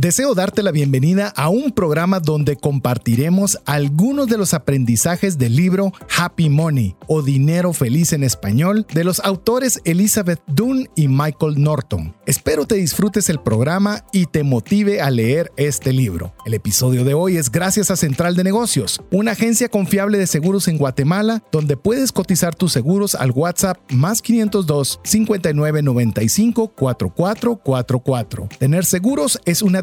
Deseo darte la bienvenida a un programa donde compartiremos algunos de los aprendizajes del libro Happy Money o Dinero Feliz en español de los autores Elizabeth Dunn y Michael Norton. Espero te disfrutes el programa y te motive a leer este libro. El episodio de hoy es gracias a Central de Negocios, una agencia confiable de seguros en Guatemala donde puedes cotizar tus seguros al WhatsApp más 502 5995 4444. Tener seguros es una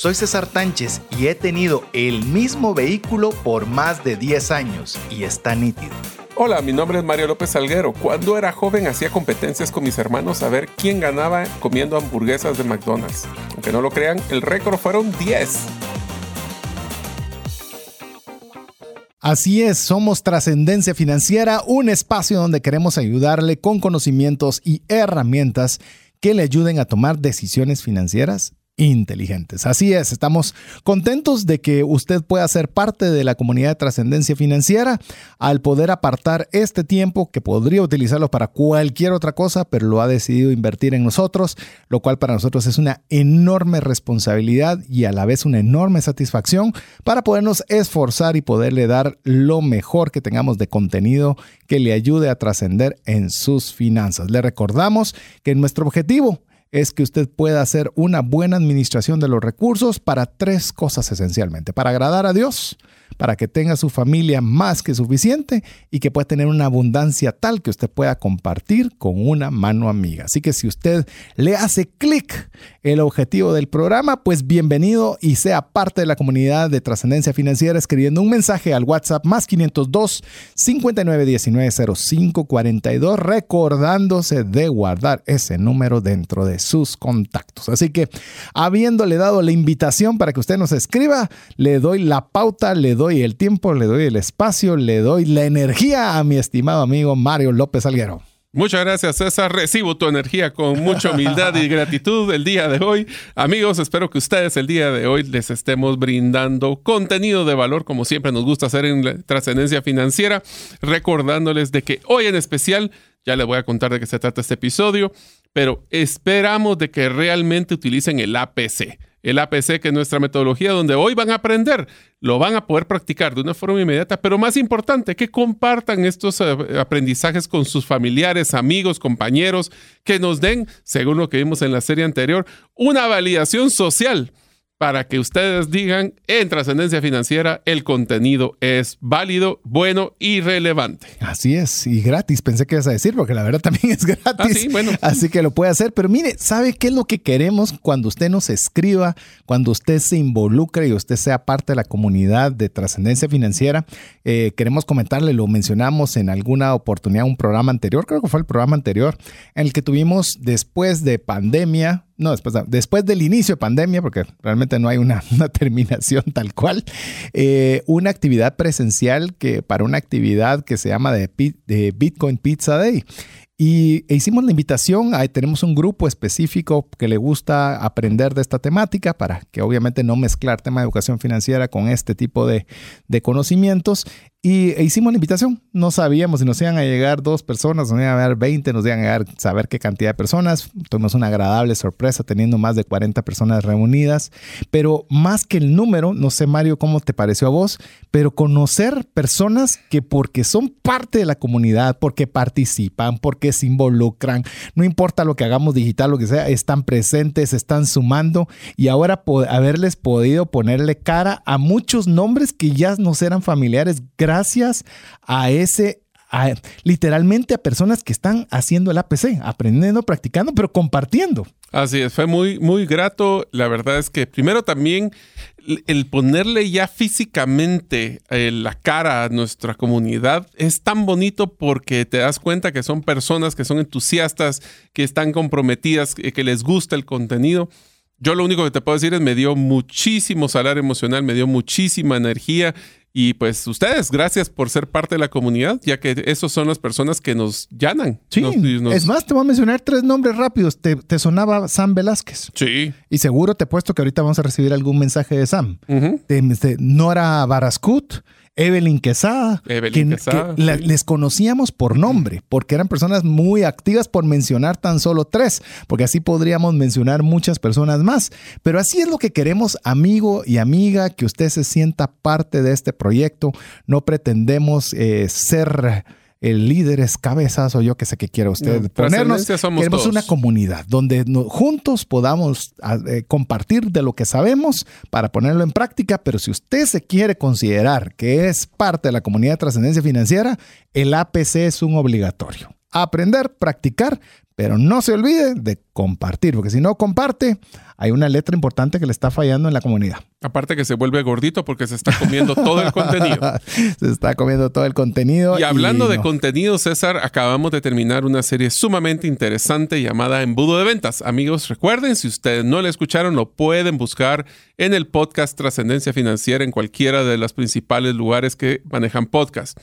Soy César Tánchez y he tenido el mismo vehículo por más de 10 años y está nítido. Hola, mi nombre es Mario López Salguero. Cuando era joven hacía competencias con mis hermanos a ver quién ganaba comiendo hamburguesas de McDonald's. Aunque no lo crean, el récord fueron 10. Así es, somos Trascendencia Financiera, un espacio donde queremos ayudarle con conocimientos y herramientas que le ayuden a tomar decisiones financieras inteligentes. Así es, estamos contentos de que usted pueda ser parte de la comunidad de trascendencia financiera al poder apartar este tiempo que podría utilizarlo para cualquier otra cosa, pero lo ha decidido invertir en nosotros, lo cual para nosotros es una enorme responsabilidad y a la vez una enorme satisfacción para podernos esforzar y poderle dar lo mejor que tengamos de contenido que le ayude a trascender en sus finanzas. Le recordamos que nuestro objetivo es que usted pueda hacer una buena administración de los recursos para tres cosas esencialmente. Para agradar a Dios, para que tenga su familia más que suficiente y que pueda tener una abundancia tal que usted pueda compartir con una mano amiga. Así que si usted le hace clic el objetivo del programa, pues bienvenido y sea parte de la comunidad de trascendencia financiera escribiendo un mensaje al WhatsApp más 502 5919 0542 recordándose de guardar ese número dentro de sus contactos. Así que habiéndole dado la invitación para que usted nos escriba, le doy la pauta, le doy el tiempo, le doy el espacio, le doy la energía a mi estimado amigo Mario López Alguero. Muchas gracias, César. Recibo tu energía con mucha humildad y gratitud el día de hoy. Amigos, espero que ustedes el día de hoy les estemos brindando contenido de valor, como siempre nos gusta hacer en trascendencia financiera, recordándoles de que hoy en especial, ya les voy a contar de qué se trata este episodio, pero esperamos de que realmente utilicen el APC el APC, que es nuestra metodología, donde hoy van a aprender, lo van a poder practicar de una forma inmediata, pero más importante, que compartan estos eh, aprendizajes con sus familiares, amigos, compañeros, que nos den, según lo que vimos en la serie anterior, una validación social para que ustedes digan en trascendencia financiera el contenido es válido, bueno y relevante. Así es, y gratis, pensé que ibas a decir, porque la verdad también es gratis. Ah, Así que lo puede hacer. Pero mire, ¿sabe qué es lo que queremos cuando usted nos escriba, cuando usted se involucre y usted sea parte de la comunidad de trascendencia financiera? Eh, queremos comentarle, lo mencionamos en alguna oportunidad, un programa anterior, creo que fue el programa anterior, en el que tuvimos después de pandemia, no, después, después del inicio de pandemia, porque realmente no hay una, terminación tal cual, eh, una actividad presencial que para una actividad que se llama de, Bitcoin Pizza Day. Y e hicimos la invitación, ahí tenemos un grupo específico que le gusta aprender de esta temática para que obviamente no mezclar tema de educación financiera con este tipo de, de conocimientos. Y e hicimos la invitación. No sabíamos si nos iban a llegar dos personas, nos iban a llegar 20, nos iban a llegar saber qué cantidad de personas. Tuvimos una agradable sorpresa teniendo más de 40 personas reunidas. Pero más que el número, no sé Mario cómo te pareció a vos, pero conocer personas que porque son parte de la comunidad, porque participan, porque se involucran, no importa lo que hagamos digital, lo que sea, están presentes, están sumando. Y ahora haberles podido ponerle cara a muchos nombres que ya nos eran familiares gracias a ese literalmente a personas que están haciendo el APC, aprendiendo, practicando, pero compartiendo. Así es, fue muy, muy grato. La verdad es que primero también el ponerle ya físicamente eh, la cara a nuestra comunidad es tan bonito porque te das cuenta que son personas que son entusiastas, que están comprometidas, que les gusta el contenido. Yo lo único que te puedo decir es me dio muchísimo salario emocional, me dio muchísima energía Y pues ustedes, gracias por ser parte de la comunidad, ya que esos son las personas que nos llanan. Sí, Nos- nos- es más, te voy a mencionar tres nombres rápidos. Te, te sonaba Sam Velázquez. Sí. Y seguro te he puesto que ahorita vamos a recibir algún mensaje de Sam. De, de Nora Barascut, Evelyn Quesada, Evelyn que, Quesada, que la- sí. les conocíamos por nombre, porque eran personas muy activas por mencionar tan solo tres, porque así podríamos mencionar muchas personas más. Pero así es lo que queremos, amigo y amiga, que usted se sienta parte de este proyecto. No pretendemos eh, ser... eh, líderes, cabezas o yo que sé que quiera usted No, ponernos. trascendencia somos Queremos todos. una comunidad donde no- juntos podamos a- eh, compartir de lo que sabemos para ponerlo en práctica, pero si usted se quiere considerar que es parte de la comunidad de trascendencia financiera, el APC es un obligatorio. Aprender, practicar, pero no se olvide de compartir, porque si no comparte, hay una letra importante que le está fallando en la comunidad. Aparte que se vuelve gordito porque se está comiendo todo el contenido. se está comiendo todo el contenido. Y hablando de no. contenido, César, acabamos de terminar una serie sumamente interesante llamada Embudo de Ventas. Amigos, recuerden, si ustedes no la escucharon, lo pueden buscar en el podcast Trascendencia Financiera en cualquiera de los principales lugares que manejan podcast.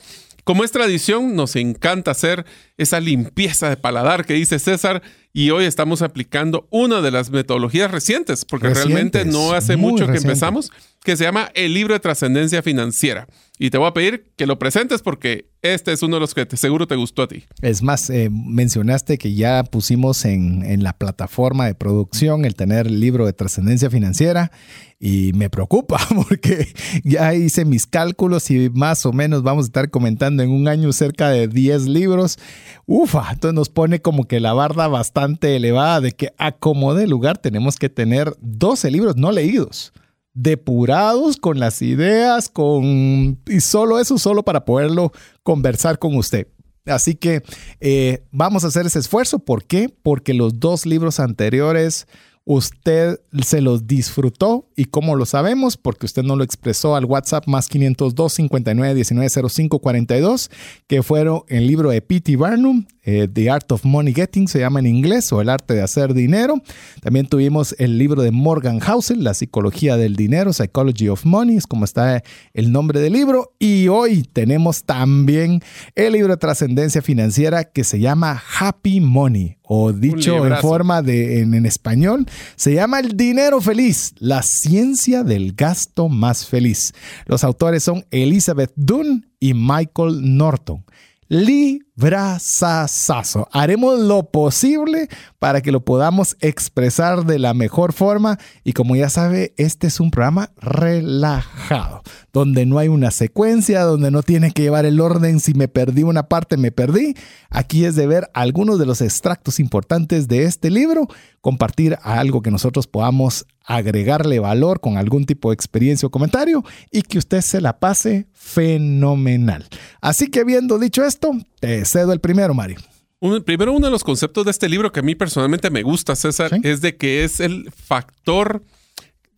Como es tradición, nos encanta hacer esa limpieza de paladar que dice César y hoy estamos aplicando una de las metodologías recientes, porque realmente no hace mucho que empezamos, que se llama el libro de trascendencia financiera. Y te voy a pedir que lo presentes porque este es uno de los que te- seguro te gustó a ti. Es más, eh, mencionaste que ya pusimos en, en la plataforma de producción el tener el libro de trascendencia financiera y me preocupa porque ya hice mis cálculos y más o menos vamos a estar comentando en un año cerca de 10 libros. Ufa, entonces nos pone como que la barda bastante elevada de que a como de lugar tenemos que tener 12 libros no leídos depurados con las ideas, con y solo eso, solo para poderlo conversar con usted. Así que eh, vamos a hacer ese esfuerzo. ¿Por qué? Porque los dos libros anteriores usted se los disfrutó y cómo lo sabemos, porque usted no lo expresó al WhatsApp más 502 59 19 05 42, que fueron el libro de P.T. Barnum, eh, The Art of Money Getting, se llama en inglés, o El arte de hacer dinero. También tuvimos el libro de Morgan Housel, La psicología del dinero, Psychology of Money, es como está el nombre del libro. Y hoy tenemos también el libro de trascendencia financiera que se llama Happy Money, o dicho en forma de en, en español, se llama El dinero feliz, la ciencia del gasto más feliz. Los autores son Elizabeth Dunn y Michael Norton. Librazazazo. Haremos lo posible para que lo podamos expresar de la mejor forma y como ya sabe, este es un programa relajado, donde no hay una secuencia, donde no tiene que llevar el orden, si me perdí una parte, me perdí. Aquí es de ver algunos de los extractos importantes de este libro, compartir algo que nosotros podamos agregarle valor con algún tipo de experiencia o comentario y que usted se la pase fenomenal. Así que habiendo dicho esto, te cedo el primero, Mario. Un- primero, uno de los conceptos de este libro que a mí personalmente me gusta, César, Sí. es de que es el factor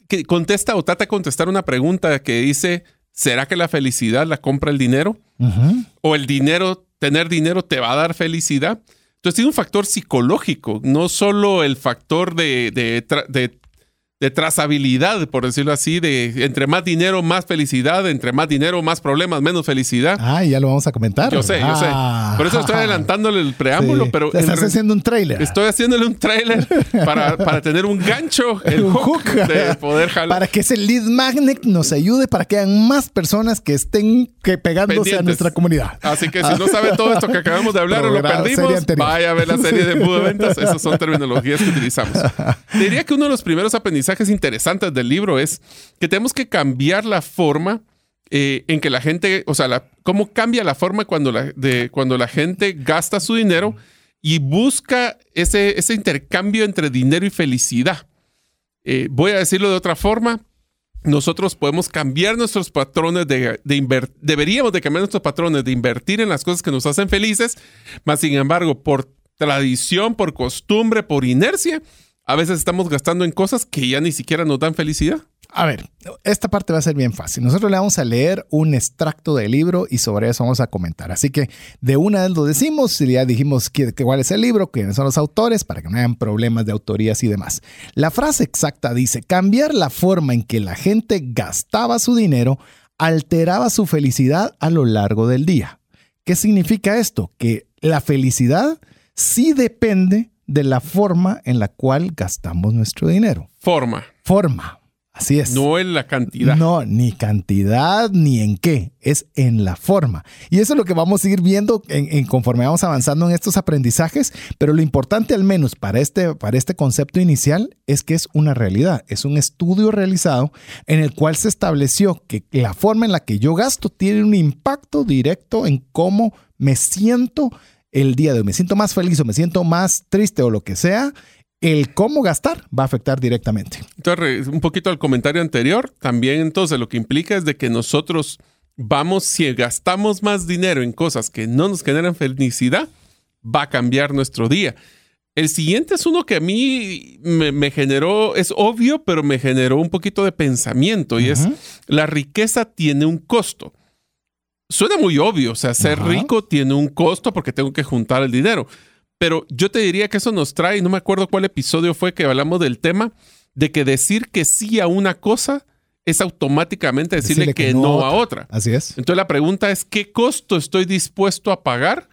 que contesta o trata de contestar una pregunta que dice, ¿será que la felicidad la compra el dinero? ¿O el dinero, tener dinero te va a dar felicidad? Entonces tiene un factor psicológico, no solo el factor de, de tra- de- de trazabilidad, por decirlo así, de entre más dinero, más felicidad, entre más dinero, más problemas, menos felicidad. Ah, ya lo vamos a comentar. Yo sé, yo Ah. sé. Por eso estoy adelantándole el preámbulo, Sí. pero Estás haciendo un trailer. estoy haciéndole un trailer para, para tener un gancho, el Un hook, hook. de poder jalar. Para que ese lead magnet nos ayude para que hayan más personas que estén que pegándose a nuestra comunidad. Así que si no sabe todo esto que acabamos de hablar o lo perdimos, vaya a ver la serie de Embudo de Ventas. Esas son terminologías que utilizamos. Diría que uno de los primeros aprendizajes interesantes del libro es que tenemos que cambiar la forma eh, en que la gente, o sea, la- cómo cambia la forma cuando la, de, cuando la gente gasta su dinero y busca ese, ese intercambio entre dinero y felicidad. Eh, voy a decirlo de otra forma. Nosotros podemos cambiar nuestros patrones de, de inver- deberíamos de cambiar nuestros patrones de invertir en las cosas que nos hacen felices, mas sin embargo, por tradición, por costumbre, por inercia, a veces estamos gastando en cosas que ya ni siquiera nos dan felicidad. A ver, esta parte va a ser bien fácil. Nosotros le vamos a leer un extracto del libro y sobre eso vamos a comentar. Así que de una vez lo decimos, ya dijimos cuál es el libro, quiénes son los autores, para que no hayan problemas de autorías y demás. La frase exacta dice, cambiar la forma en que la gente gastaba su dinero alteraba su felicidad a lo largo del día. ¿Qué significa esto? Que la felicidad sí depende de la forma en la cual gastamos nuestro dinero. Forma. Forma. Así es. No en la cantidad. No, ni cantidad ni en qué, es en la forma. Y eso es lo que vamos a ir viendo en, conforme vamos avanzando en estos aprendizajes, pero lo importante al menos para este, para este concepto inicial es que es una realidad, es un estudio realizado en el cual se estableció que la forma en la que yo gasto tiene un impacto directo en cómo me siento el día de hoy. Me siento más feliz o me siento más triste o lo que sea el cómo gastar va a afectar directamente. Entonces, un poquito al comentario anterior, también entonces lo que implica es de que nosotros vamos, si gastamos más dinero en cosas que no nos generan felicidad, va a cambiar nuestro día. El siguiente es uno que a mí me, generó, es obvio, pero me generó un poquito de pensamiento y es, la riqueza tiene un costo. Suena muy obvio, o sea, ser rico tiene un costo porque tengo que juntar el dinero. Pero yo te diría que eso nos trae, no me acuerdo cuál episodio fue que hablamos del tema, de que decir que sí a una cosa es automáticamente decirle, que, no, a otra. Así es. Entonces la pregunta es, ¿qué costo estoy dispuesto a pagar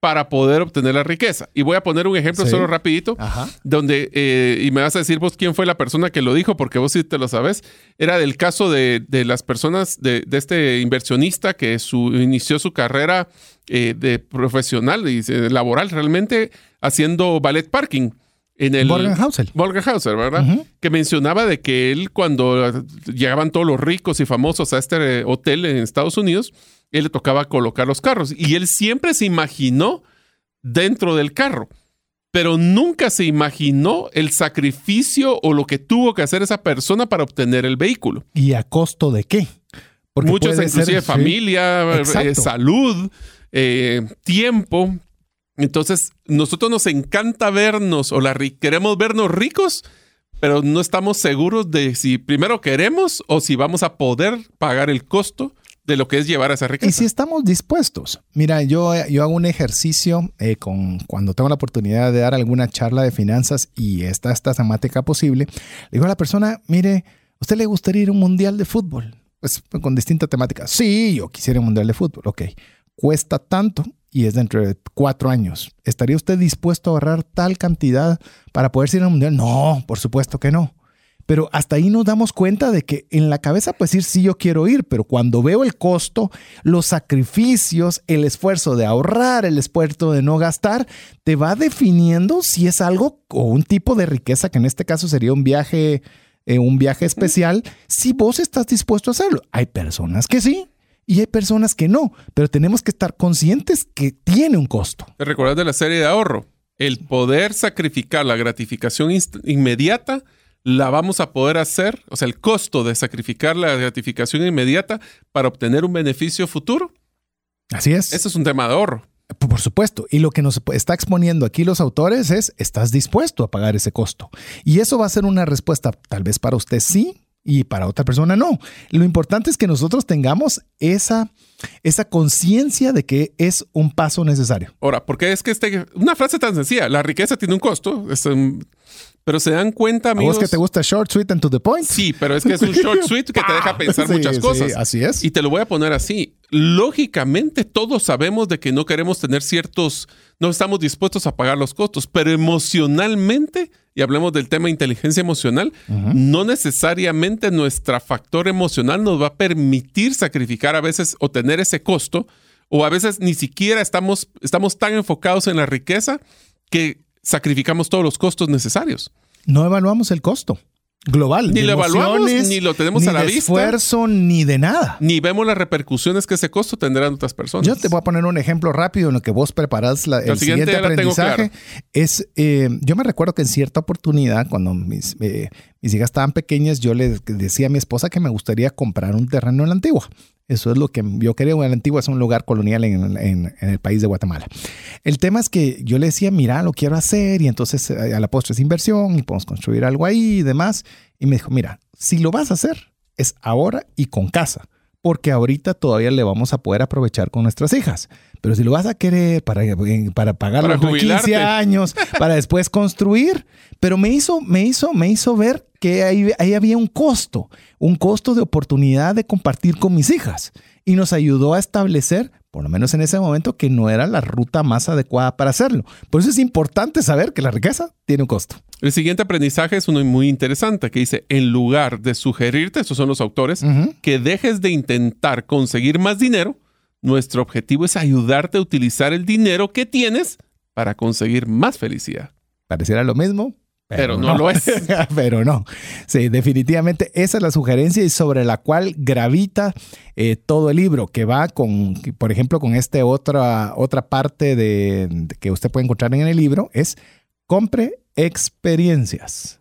para poder obtener la riqueza. Y voy a poner un ejemplo solo rapidito, donde, eh, y me vas a decir vos quién fue la persona que lo dijo, porque vos sí te lo sabes, era del caso de, las personas, de, este inversionista que su, inició su carrera eh, de profesional y laboral realmente haciendo ballet parking. En el Hauser. Hauser, ¿verdad? Que mencionaba de que él cuando llegaban todos los ricos y famosos a este hotel en Estados Unidos, él le tocaba colocar los carros y él siempre se imaginó dentro del carro, pero nunca se imaginó el sacrificio o lo que tuvo que hacer esa persona para obtener el vehículo. ¿Y a costo de qué? Porque Muchos, inclusive familia, eh, salud, eh, tiempo. Entonces, nosotros nos encanta vernos o la queremos vernos ricos, pero no estamos seguros de si primero queremos o si vamos a poder pagar el costo de lo que es llevar a esa riqueza. Y si estamos dispuestos. Mira, yo, yo hago un ejercicio eh, con, cuando tengo la oportunidad de dar alguna charla de finanzas y está esta temática posible, le digo a la persona, mire, ¿usted le gustaría ir a un mundial de fútbol? Pues con distinta temática. Sí, yo quisiera un mundial de fútbol. Ok. Cuesta tanto y es dentro de cuatro años. ¿Estaría usted dispuesto a ahorrar tal cantidad para poder ir a un mundial? No, por supuesto que no. Pero hasta ahí nos damos cuenta de que en la cabeza pues decir sí yo quiero ir, pero cuando veo el costo, los sacrificios, el esfuerzo de ahorrar, el esfuerzo de no gastar, te va definiendo si es algo o un tipo de riqueza, que en este caso sería un viaje, eh, un viaje especial, si vos estás dispuesto a hacerlo. Hay personas que sí, y hay personas que no, pero tenemos que estar conscientes que tiene un costo. ¿Te recuerdas de la serie de ahorro? El poder sacrificar la gratificación inmediata la vamos a poder hacer, o sea, el costo de sacrificar la gratificación inmediata para obtener un beneficio futuro. Así es. Ese es un tema de ahorro. Por supuesto. Y lo que nos está exponiendo aquí los autores es, ¿estás dispuesto a pagar ese costo? Y eso va a ser una respuesta tal vez para usted sí y para otra persona no. Lo importante es que nosotros tengamos esa, esa conciencia de que es un paso necesario. Ahora, porque es que este, una frase tan sencilla, la riqueza tiene un costo, es un, pero se dan cuenta, amigos. ¿A vos que te gusta short, sweet and to the point? Sí, pero es que es un short, sweet que te deja pensar muchas cosas. así es. Y te lo voy a poner así. Lógicamente, todos sabemos de que no queremos tener ciertos, no estamos dispuestos a pagar los costos, pero emocionalmente, y hablemos del tema inteligencia emocional, no necesariamente nuestro factor emocional nos va a permitir sacrificar a veces o tener ese costo, o a veces ni siquiera estamos, estamos tan enfocados en la riqueza que sacrificamos todos los costos necesarios. No evaluamos el costo global. Ni lo evaluamos, ni lo tenemos a la de esfuerzo, ni de nada. Ni vemos las repercusiones que ese costo tendrán otras personas. Yo te voy a poner un ejemplo rápido en lo que vos preparás el siguiente, aprendizaje. Es, eh, yo me recuerdo que en cierta oportunidad, cuando mis, eh, mis hijas estaban pequeñas, yo le decía a mi esposa que me gustaría comprar un terreno en la antigua. Eso es lo que yo creo. La Antigua es un lugar colonial en, el país de Guatemala. El tema es que yo le decía, mira, lo quiero hacer y entonces eh, a la postre es inversión y podemos construir algo ahí y demás. Y me dijo, mira, si lo vas a hacer, es ahora y con casa porque ahorita todavía le vamos a poder aprovechar con nuestras hijas. Pero si lo vas a querer para, para pagar Para los 15 jubilarte. años, para después construir, pero me hizo, me hizo, me hizo ver que ahí, ahí había un costo, un costo de oportunidad de compartir con mis hijas. Y nos ayudó a establecer, por lo menos en ese momento, que no era la ruta más adecuada para hacerlo. Por eso es importante saber que la riqueza tiene un costo. El siguiente aprendizaje es uno muy interesante que dice, en lugar de sugerirte, estos son los autores, que dejes de intentar conseguir más dinero, nuestro objetivo es ayudarte a utilizar el dinero que tienes para conseguir más felicidad. Pareciera lo mismo. Pero no lo es. pero no. Sí, definitivamente esa es la sugerencia y sobre la cual gravita eh, todo el libro, que va con, por ejemplo, con esta otra, otra parte de, de que usted puede encontrar en el libro, es compre experiencias.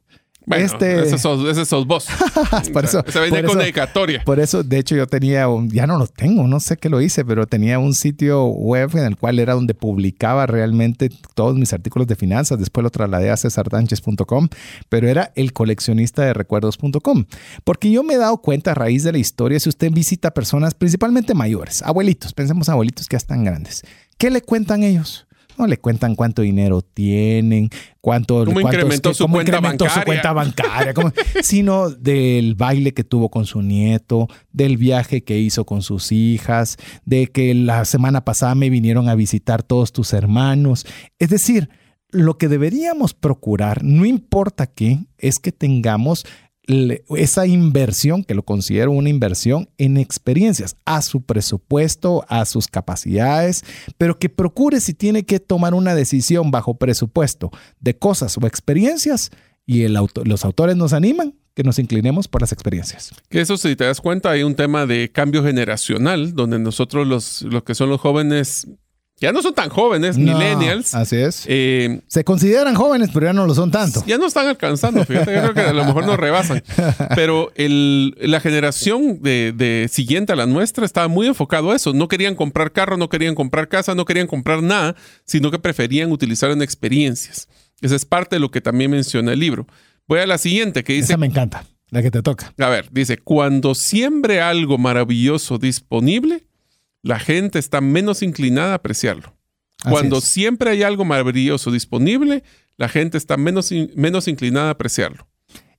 Bueno, Este- ese, sos, ese sos vos. Por eso- Se venía con dedicatoria. Por eso, de hecho, yo tenía un, ya no lo tengo, no sé qué lo hice, pero tenía un sitio web en el cual era donde publicaba realmente todos mis artículos de finanzas. Después lo trasladé a cesardanches.com, pero era el coleccionista de recuerdos.com. Porque yo me he dado cuenta a raíz de la historia, si usted visita personas principalmente mayores, abuelitos, pensemos abuelitos que ya están grandes, ¿qué le cuentan ellos? No le cuentan cuánto dinero tienen, cuánto, Cómo cuántos- incrementó qué- su cómo cuenta incrementó su bancaria. cuenta bancaria, cómo- sino del baile que tuvo con su nieto, del viaje que hizo con sus hijas, de que la semana pasada me vinieron a visitar todos tus hermanos. Es decir, lo que deberíamos procurar, no importa qué, es que tengamos esa inversión, que lo considero una inversión en experiencias, a su presupuesto, a sus capacidades, pero que procure si tiene que tomar una decisión bajo presupuesto de cosas o experiencias, y los autores nos animan que nos inclinemos por las experiencias. Que eso, si te das cuenta, hay un tema de cambio generacional, donde nosotros, los, los que son los jóvenes, ya no son tan jóvenes, No, millennials, Así es. eh, Se consideran jóvenes, pero ya no lo son tanto. ya no están alcanzando, fíjate, yo creo que a lo mejor nos rebasan. Pero el- la generación de, de siguiente a la nuestra estaba muy enfocado a eso. No querían comprar carro, no querían comprar casa, no querían comprar nada, sino que preferían utilizar en experiencias. Esa es parte de lo que también menciona el libro. Voy a la siguiente que dice, Esa me encanta, la que te toca. a ver, dice, cuando siembre algo maravilloso disponible, la gente está menos inclinada a apreciarlo. Así Cuando es. siempre hay algo maravilloso disponible, la gente está menos, menos inclinada a apreciarlo.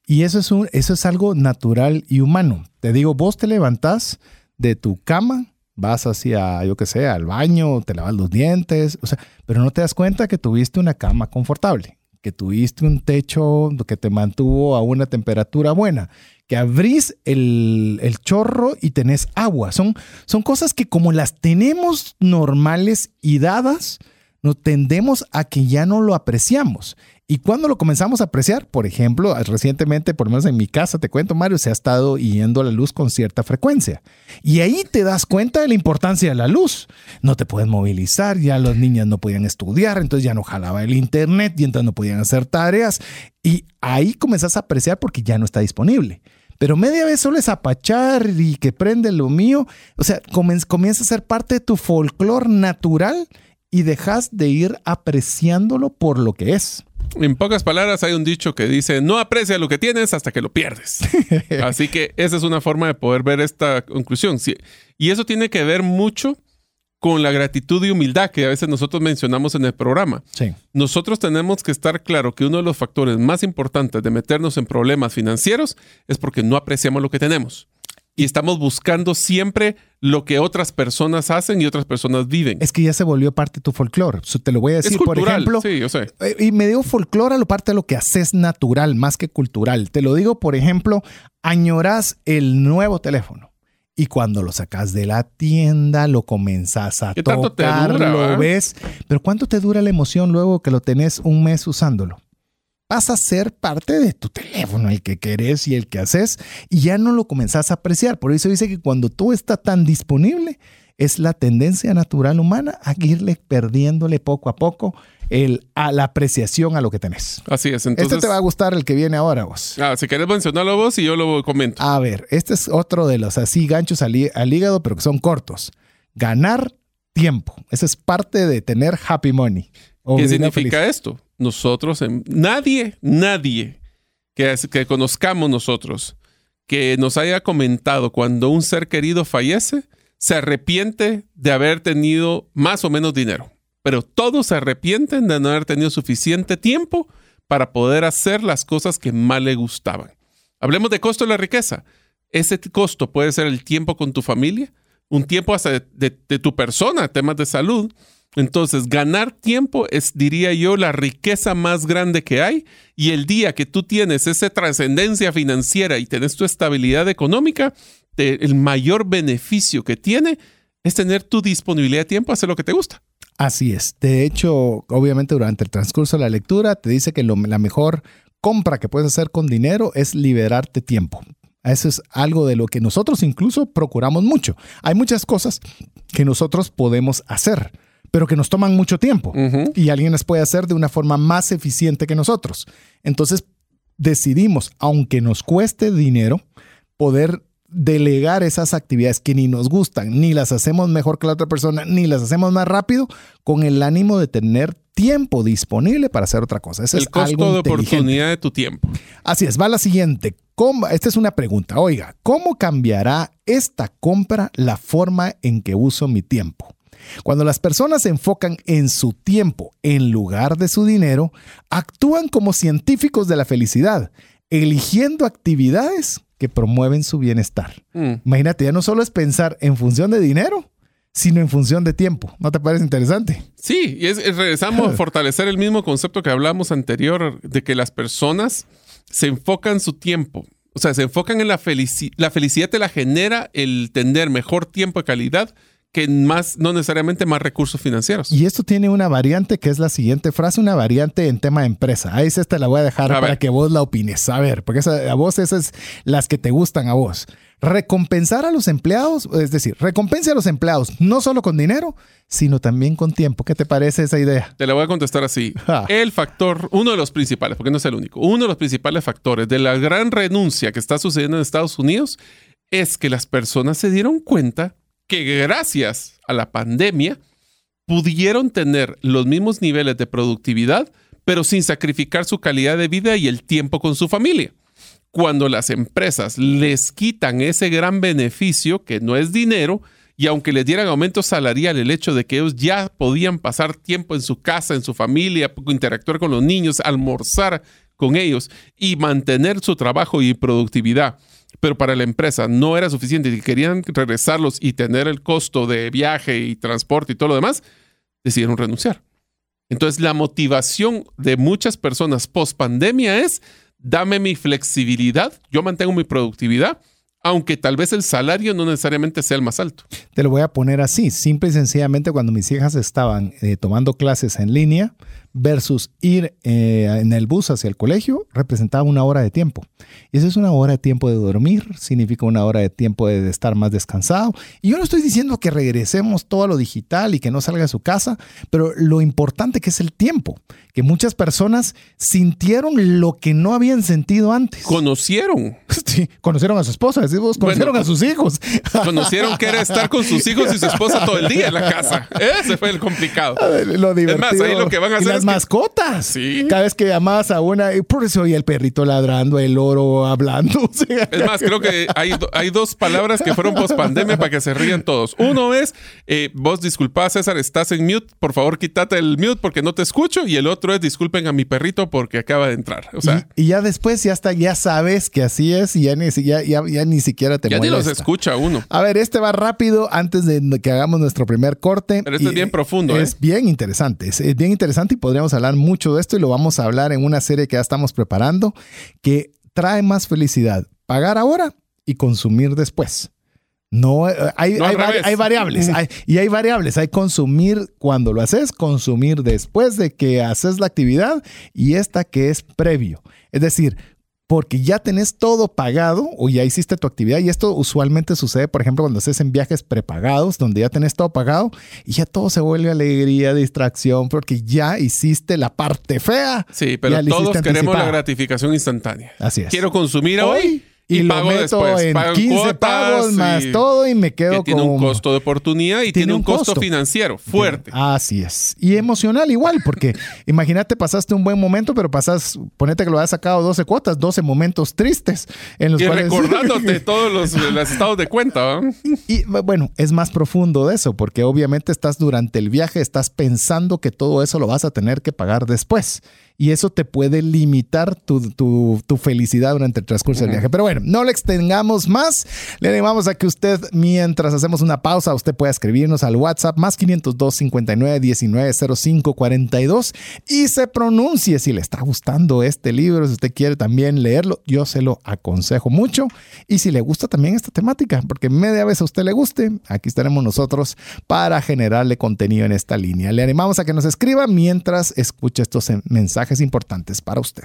Y eso es, un, eso es algo natural y humano. Te digo, vos te levantás de tu cama, vas hacia, yo qué sé, al baño, te lavas los dientes, o sea, pero no te das cuenta que tuviste una cama confortable, que tuviste un techo que te mantuvo a una temperatura buena, que abrís el, el chorro y tenés agua. Son, son cosas que como las tenemos normales y dadas, nos tendemos a que ya no lo apreciamos. Y cuando lo comenzamos a apreciar, por ejemplo, recientemente, por lo menos en mi casa, te cuento, Mario, se ha estado yendo la luz con cierta frecuencia. Y ahí te das cuenta de la importancia de la luz. No te puedes movilizar, ya los niños no podían estudiar, entonces ya no jalaba el internet y entonces no podían hacer tareas. Y ahí comenzás a apreciar porque ya no está disponible. Pero media vez solo es apachar y que prende lo mío. O sea, comienza a ser parte de tu folclore natural y dejas de ir apreciándolo por lo que es. En pocas palabras, hay un dicho que dice, no aprecia lo que tienes hasta que lo pierdes. Así que esa es una forma de poder ver esta conclusión. Sí, Y eso tiene que ver mucho con la gratitud y humildad que a veces nosotros mencionamos en el programa. Sí. Nosotros tenemos que estar claro que uno de los factores más importantes de meternos en problemas financieros es porque no apreciamos lo que tenemos. Y estamos buscando siempre lo que otras personas hacen y otras personas viven. Es que ya se volvió parte de tu folclore. Te lo voy a Es decir, por cultural, ejemplo. sí, yo sé. Eh, Y me digo folclore a lo parte de lo que haces natural, más que cultural. Te lo digo, por ejemplo, añorás el nuevo teléfono. Y cuando lo sacas de la tienda, lo comenzás a ¿Qué tanto te tocar, dura, lo va? ves. Pero ¿cuánto te dura la emoción luego que lo tenés un mes usándolo? Vas a ser parte de tu teléfono, el que querés y el que haces, y ya no lo comenzás a apreciar. Por eso dice que cuando todo está tan disponible, es la tendencia natural humana a irle perdiéndole poco a poco el, a la apreciación a lo que tenés. Así es. Entonces, este te va a gustar el que viene ahora vos. ah, si querés mencionarlo vos y yo lo comento. A ver, este es otro de los así ganchos al, hí- al hígado, pero que son cortos. Ganar tiempo. Esa es parte de tener happy money. ¿Qué significa feliz. esto? Nosotros, nadie, nadie que, que conozcamos nosotros que nos haya comentado cuando un ser querido fallece, se arrepiente de haber tenido más o menos dinero. Pero todos se arrepienten de no haber tenido suficiente tiempo para poder hacer las cosas que más le gustaban. Hablemos de costo de la riqueza. Ese costo puede ser el tiempo con tu familia, un tiempo hasta de, tu persona, temas de salud. Entonces, ganar tiempo es, diría yo, la riqueza más grande que hay. Y el día que tú tienes esa trascendencia financiera y tienes tu estabilidad económica, el mayor beneficio que tiene es tener tu disponibilidad de tiempo a hacer lo que te gusta. Así es. De hecho, obviamente durante el transcurso de la lectura te dice que la mejor compra que puedes hacer con dinero es liberarte tiempo. Eso es algo de lo que nosotros incluso procuramos mucho. Hay muchas cosas que nosotros podemos hacer, pero que nos toman mucho tiempo y alguien las puede hacer de una forma más eficiente que nosotros. Entonces decidimos, aunque nos cueste dinero, poder delegar esas actividades que ni nos gustan, ni las hacemos mejor que la otra persona, ni las hacemos más rápido, con el ánimo de tener tiempo disponible para hacer otra cosa. el costo de oportunidad de tu tiempo. Así es, va la siguiente. Esta es una pregunta. Oiga, ¿cómo cambiará esta compra la forma en que uso mi tiempo? Cuando las personas se enfocan en su tiempo en lugar de su dinero, actúan como científicos de la felicidad, eligiendo actividades que promueven su bienestar. Mm. Imagínate, ya no solo es pensar en función de dinero, sino en función de tiempo. ¿No te parece interesante? Sí, y es, regresamos a fortalecer el mismo concepto que hablamos anterior, de que las personas se enfocan su tiempo. O sea, se enfocan en la felicidad. La felicidad te la genera el tener mejor tiempo de calidad que más, no necesariamente más recursos financieros. Y esto tiene una variante que es la siguiente frase, una variante en tema de empresa. Ahí esta la voy a dejar para que vos la opines. A ver, porque a vos esas las que te gustan a vos. Recompensar a los empleados, es decir, recompense a los empleados no solo con dinero, sino también con tiempo. ¿Qué te parece esa idea? Te la voy a contestar así. El factor, uno de los principales, porque no es el único, uno de los principales factores de la gran renuncia que está sucediendo en Estados Unidos es que las personas se dieron cuenta que gracias a la pandemia pudieron tener los mismos niveles de productividad, pero sin sacrificar su calidad de vida y el tiempo con su familia. Cuando las empresas les quitan ese gran beneficio, que no es dinero, y aunque les dieran aumento salarial, el hecho de que ellos ya podían pasar tiempo en su casa, en su familia, interactuar con los niños, almorzar con ellos y mantener su trabajo y productividad, pero para la empresa no era suficiente y querían regresarlos y tener el costo de viaje y transporte y todo lo demás, decidieron renunciar. Entonces la motivación de muchas personas post pandemia es, dame mi flexibilidad, yo mantengo mi productividad, aunque tal vez el salario no necesariamente sea el más alto. Te lo voy a poner así, simple y sencillamente cuando mis hijas estaban eh, tomando clases en línea, versus ir eh, en el bus hacia el colegio representaba una hora de tiempo. Y eso es una hora de tiempo de dormir, significa una hora de tiempo de, estar más descansado. Y yo no estoy diciendo que regresemos todo a lo digital y que no salga de su casa, pero lo importante que es el tiempo, que muchas personas sintieron lo que no habían sentido antes. Conocieron. Sí, conocieron a su esposa, decimos, conocieron a sus hijos. Conocieron que era estar con sus hijos y su esposa todo el día en la casa. Ese fue el complicado. Lo divertido. Es más, ahí lo que van a hacer las mascotas. Sí. Cada vez que llamabas a una, por eso oye el perrito ladrando, el loro hablando. Es más, creo que hay, hay dos palabras que fueron post pandemia para que se rían todos. Uno es, eh, vos disculpa César, estás en mute, por favor quítate el mute porque no te escucho. Y el otro es, disculpen a mi perrito porque acaba de entrar. O sea, y, ya después ya está, ya sabes que así es y ya ni, ya, ya, ni siquiera te Ya ni los escucha uno. A ver, este va rápido antes de que hagamos nuestro primer corte. Pero este es bien profundo. Es ¿eh? bien interesante, es, bien interesante y podríamos hablar mucho de esto y lo vamos a hablar en una serie que ya estamos preparando que trae más felicidad. Pagar ahora y consumir después. No, eh, hay, hay, variables y hay variables. Hay consumir cuando lo haces, consumir después de que haces la actividad y esta que es previo. Es decir, porque ya tenés todo pagado o ya hiciste tu actividad y esto usualmente sucede, por ejemplo, cuando haces en viajes prepagados, donde ya tenés todo pagado y ya todo se vuelve alegría, distracción, porque ya hiciste la parte fea. Sí, pero todos queremos la gratificación instantánea. Así es. Quiero consumir hoy, y, Y lo pago meto después, en pago en 15 cuotas pagos más todo y me que quedo tiene un con- costo de oportunidad y tiene, un costo, financiero fuerte. Así es. Y emocional igual, porque imagínate, pasaste un buen momento, pero pasas, ponete que lo has sacado 12 cuotas, 12 momentos tristes en los Y cuales... recordándote todos los, los estados de cuenta. Y bueno, es más profundo de eso, porque obviamente estás durante el viaje, estás pensando que todo eso lo vas a tener que pagar después. Y eso te puede limitar tu, tu- tu felicidad durante el transcurso del viaje. Pero bueno, no le extengamos más. Le animamos a que usted, mientras hacemos una pausa, usted pueda escribirnos al WhatsApp más 502 59 19 05 42 y se pronuncie si le está gustando este libro, si usted quiere también leerlo. Yo se lo aconsejo mucho. Y si le gusta también esta temática, porque media vez a usted le guste, aquí estaremos nosotros para generarle contenido en esta línea. Le animamos a que nos escriba mientras escucha estos em- importantes para usted.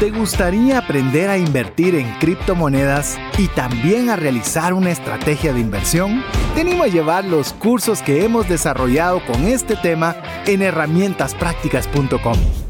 ¿Te gustaría aprender a invertir en criptomonedas y también a realizar una estrategia de inversión? Te animo a llevar los cursos que hemos desarrollado con este tema en herramientasprácticas.com.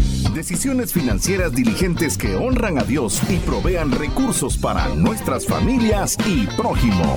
Decisiones financieras diligentes que honran a Dios y provean recursos para nuestras familias y prójimo.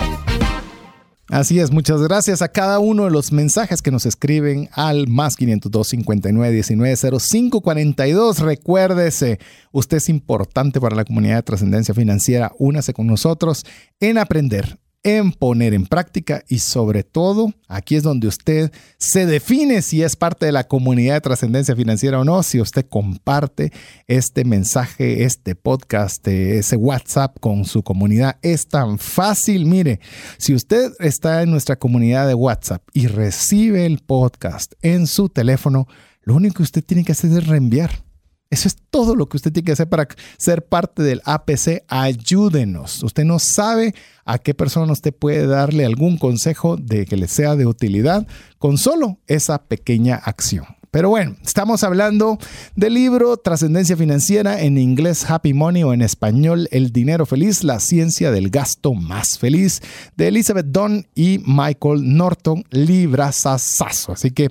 Así es, muchas gracias a cada uno de los mensajes que nos escriben al más 502 59 19 05 42. Recuérdese, usted es importante para la comunidad de trascendencia financiera. Únase con nosotros en aprender, en poner en práctica y sobre todo, aquí es donde usted se define si es parte de la comunidad de trascendencia financiera o no, si usted comparte este mensaje, este podcast, ese WhatsApp con su comunidad. Es tan fácil, mire, si usted está en nuestra comunidad de WhatsApp y recibe el podcast en su teléfono, lo único que usted tiene que hacer es reenviar. Eso es todo lo que usted tiene que hacer para ser parte del APC. Ayúdenos. Usted no sabe a qué persona usted puede darle algún consejo de que le sea de utilidad con solo esa pequeña acción. Pero bueno, estamos hablando del libro Trascendencia Financiera en inglés Happy Money o en español El Dinero Feliz, la ciencia del gasto más feliz de Elizabeth Dunn y Michael Norton, librazazazo. Así que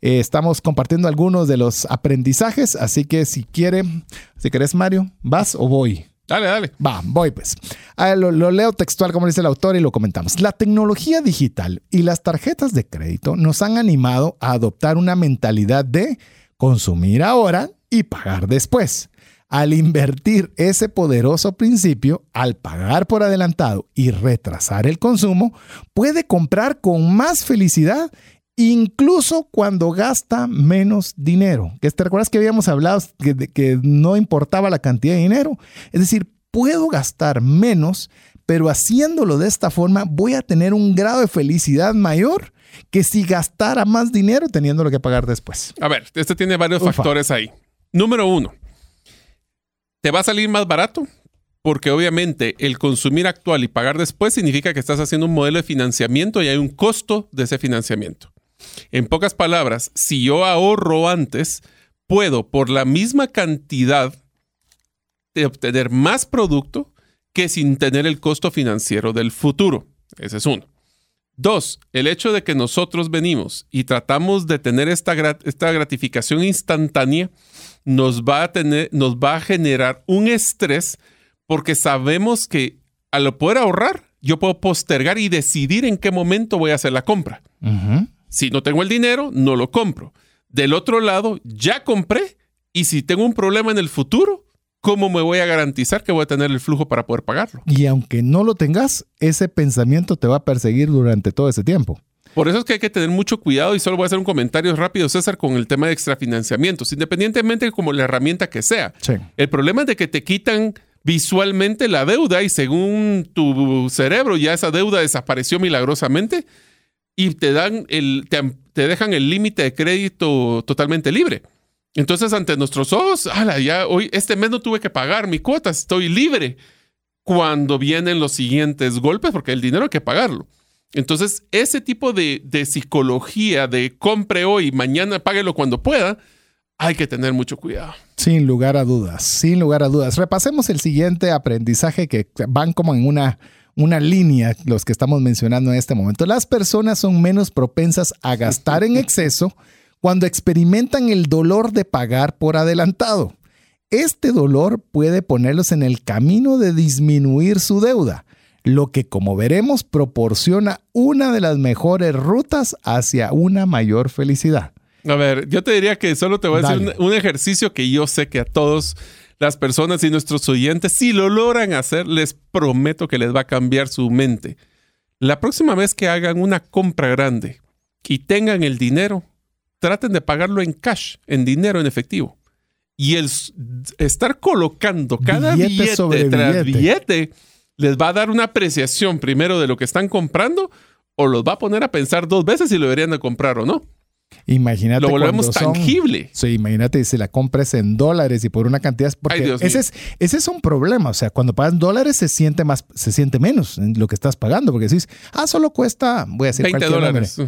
eh, estamos compartiendo algunos de los aprendizajes, así que si quiere, si querés Mario, ¿vas o voy? Dale, dale. Va, voy pues. Lo, lo leo textual como dice el autor y lo comentamos. La tecnología digital y las tarjetas de crédito nos han animado a adoptar una mentalidad de consumir ahora y pagar después. Al invertir ese poderoso principio, al pagar por adelantado y retrasar el consumo, puede comprar con más felicidad incluso cuando gasta menos dinero. Que te recuerdas que habíamos hablado que, que no importaba la cantidad de dinero. Es decir, puedo gastar menos, pero haciéndolo de esta forma voy a tener un grado de felicidad mayor que si gastara más dinero teniéndolo que pagar después. A ver, este tiene varios Ufa. factores ahí. Número uno, te va a salir más barato porque obviamente el consumir actual y pagar después significa que estás haciendo un modelo de financiamiento y hay un costo de ese financiamiento. En pocas palabras, si yo ahorro antes, puedo por la misma cantidad de obtener más producto que sin tener el costo financiero del futuro. Ese es uno. Dos, el hecho de que nosotros venimos y tratamos de tener esta, esta gratificación instantánea nos va, a tener, nos va a generar un estrés porque sabemos que al poder ahorrar, yo puedo postergar y decidir en qué momento voy a hacer la compra. Si no tengo el dinero, no lo compro. Del otro lado, ya compré y si tengo un problema en el futuro, ¿cómo me voy a garantizar que voy a tener el flujo para poder pagarlo? Y aunque no lo tengas, ese pensamiento te va a perseguir durante todo ese tiempo. Por eso es que hay que tener mucho cuidado y solo voy a hacer un comentario rápido, César, con el tema de extrafinanciamientos, independientemente de como la herramienta que sea. Sí. El problema es de que te quitan visualmente la deuda y según tu cerebro ya esa deuda desapareció milagrosamente y te dan el te, te dejan el límite de crédito totalmente libre. Entonces, ante nuestros ojos, ala, ya hoy, este mes no tuve que pagar mi cuota, estoy libre. Cuando vienen los siguientes golpes, porque el dinero hay que pagarlo. Entonces, ese tipo de, de psicología de compre hoy, mañana páguelo cuando pueda, hay que tener mucho cuidado. Sin lugar a dudas, sin lugar a dudas. Repasemos el siguiente aprendizaje que van como en una, una línea, los que estamos mencionando en este momento. Las personas son menos propensas a gastar en exceso cuando experimentan el dolor de pagar por adelantado. Este dolor puede ponerlos en el camino de disminuir su deuda, lo que como veremos proporciona una de las mejores rutas hacia una mayor felicidad. A ver, yo te diría que solo te voy a decir un, un, ejercicio que yo sé que a todos las personas y nuestros oyentes, si lo logran hacer, les prometo que les va a cambiar su mente. La próxima vez que hagan una compra grande y tengan el dinero, traten de pagarlo en cash, en dinero, en efectivo. Y el estar colocando cada billete, tras billete les va a dar una apreciación primero de lo que están comprando o los va a poner a pensar dos veces si lo deberían de comprar o no. Imagínate. Lo volvemos tangible. sí, imagínate si la compras en dólares y por una cantidad. Porque ese, es, ese es un problema. O sea, cuando pagas dólares se siente más, se siente menos en lo que estás pagando. Porque decís, ah, solo cuesta, voy a decir 20 dólares.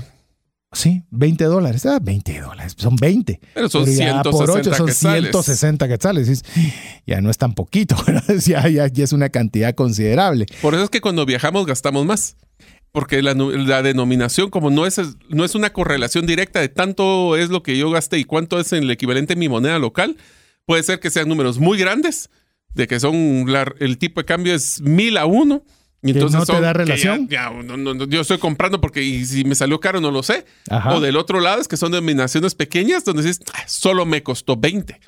Sí, 20 dólares. Ah, 20 dólares. Son 20. Pero son Pero 160 por 8 son quetzales. 160 quetzales. Ya no es tan poquito. ya, ya, ya es una cantidad considerable. Por eso es que cuando viajamos gastamos más porque la, la, denominación como no es, no es una correlación directa de tanto es lo que yo gasté y cuánto es el equivalente en mi moneda local, puede ser que sean números muy grandes, de que son la, el tipo de cambio es mil a uno. Y entonces no te da relación. Ya, ya, no, no, yo estoy comprando porque y si me salió caro no lo sé. Ajá. O del otro lado es que son denominaciones pequeñas donde dices, ah, solo me costó 20.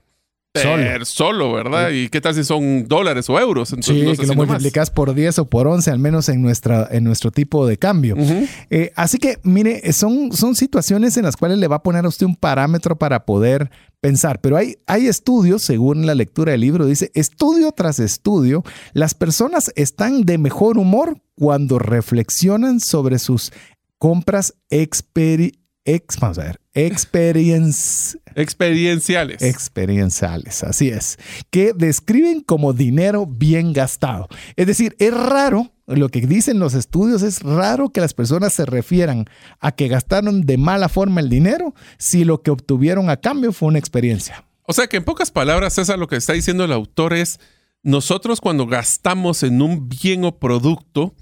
Solo. solo, ¿verdad? ¿Y qué tal si son dólares o euros? Entonces, sí, no sé que si lo multiplicas por 10 o por 11, al menos en, nuestra, en nuestro tipo de cambio. Uh -huh. eh, así que, mire, son, son situaciones en las cuales le va a poner a usted un parámetro para poder pensar. Pero hay, hay estudios, según la lectura del libro, dice, estudio tras estudio, las personas están de mejor humor cuando reflexionan sobre sus compras experimentales ex, vamos a ver, experience, experienciales. Experienciales, así es. Que describen como dinero bien gastado. Es decir, es raro, lo que dicen los estudios, es raro que las personas se refieran a que gastaron de mala forma el dinero si lo que obtuvieron a cambio fue una experiencia. O sea que en pocas palabras, César, lo que está diciendo el autor es, nosotros cuando gastamos en un bien o producto,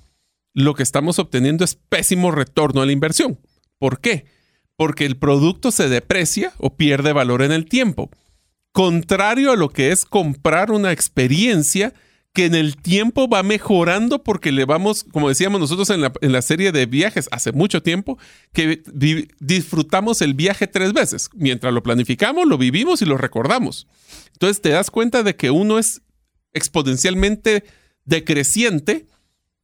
lo que estamos obteniendo es pésimo retorno a la inversión. ¿Por qué? Porque el producto se deprecia o pierde valor en el tiempo. Contrario a lo que es comprar una experiencia que en el tiempo va mejorando porque le vamos, como decíamos nosotros en la, en la serie de viajes hace mucho tiempo, que disfrutamos el viaje tres veces. Mientras lo planificamos, lo vivimos y lo recordamos. Entonces te das cuenta de que uno es exponencialmente decreciente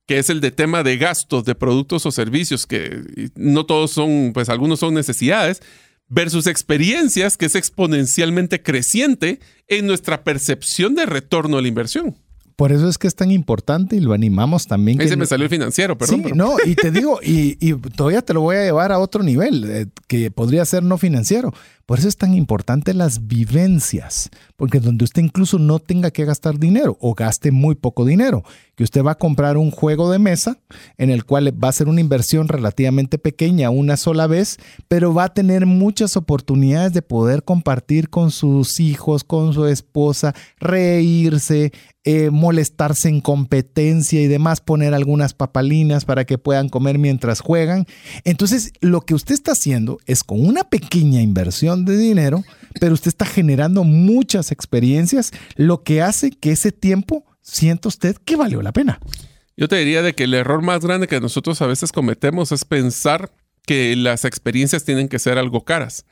que es el de tema de gastos de productos o servicios, que no todos son, pues algunos son necesidades, versus experiencias, que es exponencialmente creciente en nuestra percepción de retorno a la inversión. Por eso es que es tan importante y lo animamos también. Ahí se me salió el financiero, perdón. Sí, pero... no, y te digo, y, y, todavía te lo voy a llevar a otro nivel, eh, que podría ser no financiero. Por eso es tan importante las vivencias, porque donde usted incluso no tenga que gastar dinero o gaste muy poco dinero, que usted va a comprar un juego de mesa en el cual va a ser una inversión relativamente pequeña una sola vez, pero va a tener muchas oportunidades de poder compartir con sus hijos, con su esposa, reírse, eh, molestarse en competencia y demás, poner algunas papalinas para que puedan comer mientras juegan. Entonces, lo que usted está haciendo es con una pequeña inversión de dinero, pero usted está generando muchas experiencias, lo que hace que ese tiempo sienta usted que valió la pena. Yo te diría de que el error más grande que nosotros a veces cometemos es pensar que las experiencias tienen que ser algo caras.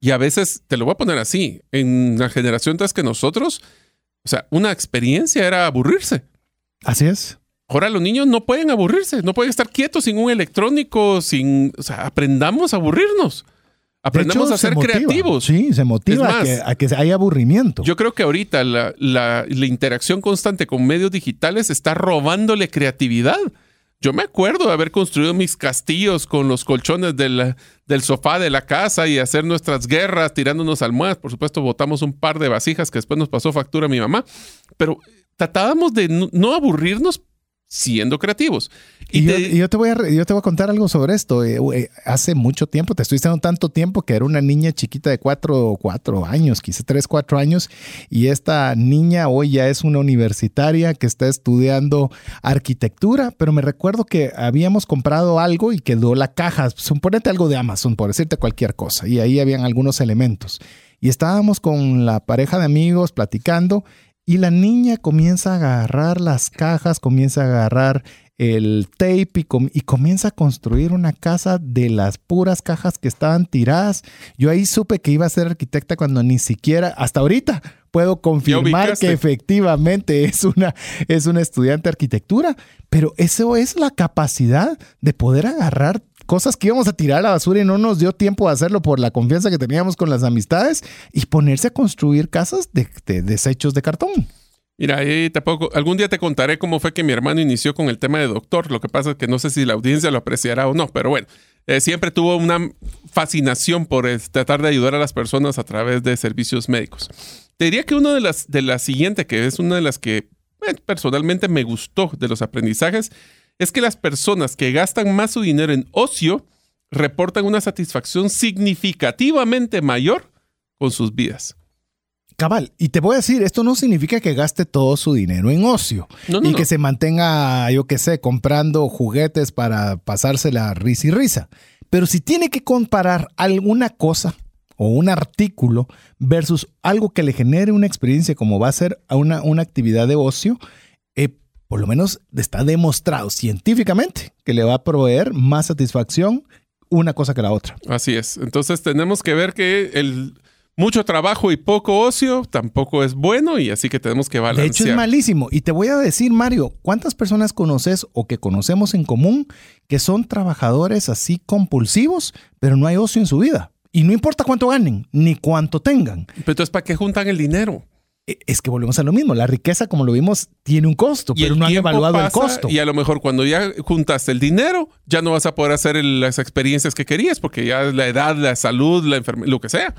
Y a veces, te lo voy a poner así, en la generación tras que nosotros, o sea, una experiencia era aburrirse. Así es. Ahora los niños no pueden aburrirse, no pueden estar quietos sin un electrónico, sin, o sea, aprendamos a aburrirnos. Aprendamos hecho, a ser creativos. Sí, se motiva más, a, que, a, que, haya aburrimiento. Yo creo que ahorita la, la, la, interacción constante con medios digitales está robándole creatividad Yo me acuerdo de haber construido mis castillos con los colchones del, del sofá de la casa y hacer nuestras guerras tirándonos almohadas. Por supuesto, botamos un par de vasijas que después nos pasó factura a mi mamá, pero tratábamos de no aburrirnos siendo creativos. Y, yo, te voy a, yo te voy a contar algo sobre esto. Eh, eh, hace mucho tiempo, te estoy diciendo tanto tiempo que era una niña chiquita de cuatro, cuatro años, quizás tres, cuatro años, y esta niña hoy ya es una universitaria que está estudiando arquitectura, pero me recuerdo que habíamos comprado algo y quedó la caja, suponete algo de Amazon, por decirte cualquier cosa, y ahí habían algunos elementos. Y estábamos con la pareja de amigos platicando y la niña comienza a agarrar las cajas, comienza a agarrar el tape y, comienza a construir una casa de las puras cajas que estaban tiradas. Yo ahí supe que iba a ser arquitecta cuando ni siquiera, hasta ahorita, puedo confirmar que efectivamente es una, es una estudiante de arquitectura, pero eso es la capacidad de poder agarrar cosas que íbamos a tirar a la basura y no nos dio tiempo de hacerlo por la confianza que teníamos con las amistades y ponerse a construir casas de, desechos de cartón. Mira, ahí tampoco, algún día te contaré cómo fue que mi hermano inició con el tema de doctor. Lo que pasa es que no sé si la audiencia lo apreciará o no, pero bueno, eh, siempre tuvo una fascinación por tratar de ayudar a las personas a través de servicios médicos. Te diría que una de las, de las siguientes, que es una de las que eh, personalmente me gustó de los aprendizajes, es que las personas que gastan más su dinero en ocio reportan una satisfacción significativamente mayor con sus vidas. Cabal, y te voy a decir, esto no significa que gaste todo su dinero en ocio y que se mantenga, yo qué sé, comprando juguetes para pasársela risa y risa. Pero si tiene que comparar alguna cosa o un artículo versus algo que le genere una experiencia como va a ser una, una actividad de ocio, por lo menos está demostrado científicamente que le va a proveer más satisfacción una cosa que la otra. Así es. Entonces tenemos que ver que el mucho trabajo y poco ocio tampoco es bueno y así que tenemos que balancear. De hecho es malísimo. Y te voy a decir, Mario, ¿cuántas personas conoces o que conocemos en común que son trabajadores así compulsivos, pero no hay ocio en su vida? Y no importa cuánto ganen, ni cuánto tengan. Pero entonces, ¿para qué juntan el dinero? E, es que volvemos a lo mismo. La riqueza, como lo vimos, tiene un costo, pero no han evaluado el costo. Y a lo mejor cuando ya juntaste el dinero, ya no vas a poder hacer las experiencias que querías, porque ya la edad, la salud, la enfermedad, lo que sea.